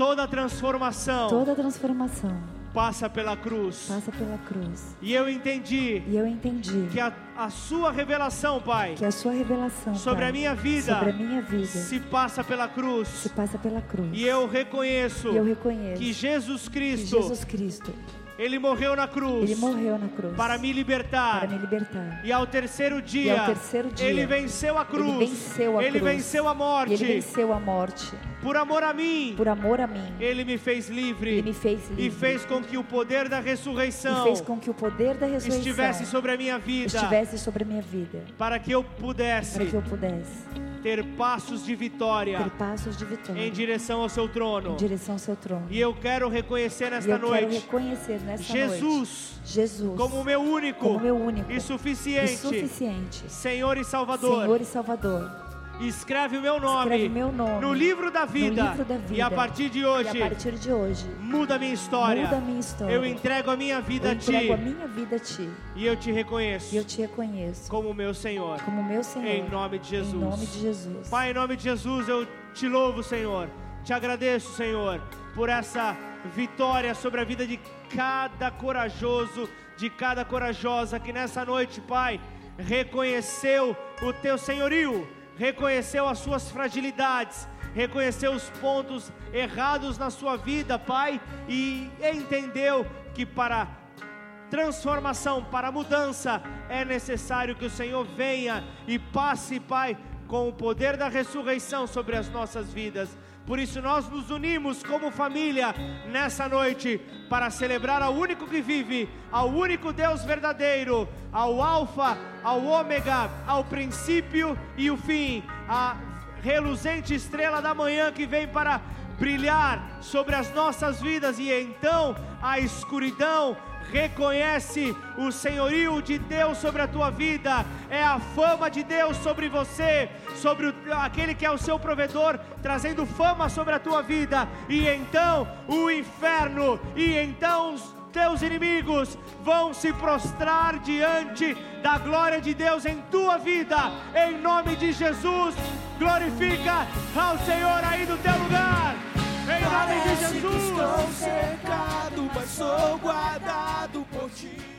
toda transformação toda transformação passa pela cruz. passa pela cruz. E eu entendi E eu entendi que a, a sua revelação, Pai, que a sua revelação sobre Pai, a minha vida sobre a minha vida se passa pela cruz. se passa pela cruz. E eu reconheço E eu reconheço que Jesus que Cristo, Jesus Cristo, ele morreu na cruz ele morreu na cruz para me libertar. para me libertar. E ao terceiro dia, ao terceiro dia, ele venceu a cruz. Ele venceu a Ele cruz. venceu a E morte. ele venceu a morte Por amor a mim, por amor a mim. ele me fez livre. Ele me fez livre. E fez com que o poder da ressurreição E fez com que o poder da ressurreição estivesse sobre a minha vida. estivesse sobre a minha vida, Para que eu pudesse para que eu pudesse ter passos de vitória ter passos de vitória em direção ao seu trono. em direção ao seu trono. E eu quero reconhecer E nesta eu quero noite reconhecer nesta noite Jesus Jesus como o meu único como meu único e e suficiente suficiente Senhor e Salvador. Senhor e Salvador. Escreve o meu nome, meu nome no livro da vida. livro da vida. E a partir de hoje, partir de hoje, muda a minha história. muda minha história. Eu entrego a minha vida eu a ti a minha vida a ti e eu te reconheço eu te reconheço como meu Senhor. como meu Senhor. Em nome de Jesus. Em nome de Jesus. Pai, em nome de Jesus, eu te louvo, Senhor. Te agradeço, Senhor, por essa vitória sobre a vida de cada corajoso, de cada corajosa que nessa noite, Pai, reconheceu o teu senhorio, reconheceu as suas fragilidades, reconheceu os pontos errados na sua vida, Pai, e entendeu que para transformação, para mudança, é necessário que o Senhor venha e passe, Pai, com o poder da ressurreição sobre as nossas vidas. Por isso nós nos unimos como família nessa noite para celebrar ao único que vive, ao único Deus verdadeiro, ao Alfa, ao Ômega, ao princípio e o fim, a reluzente estrela da manhã que vem para brilhar sobre as nossas vidas. E então a escuridão reconhece o senhorio de Deus sobre a tua vida, é a fama de Deus sobre você, sobre o, aquele que é o seu provedor, trazendo fama sobre a tua vida, e então o inferno, e então os teus inimigos vão se prostrar diante da glória de Deus em tua vida, em nome de Jesus. Glorifica ao Senhor aí no teu lugar, em nome de Jesus. Estou cercado, mas sou guardado por ti.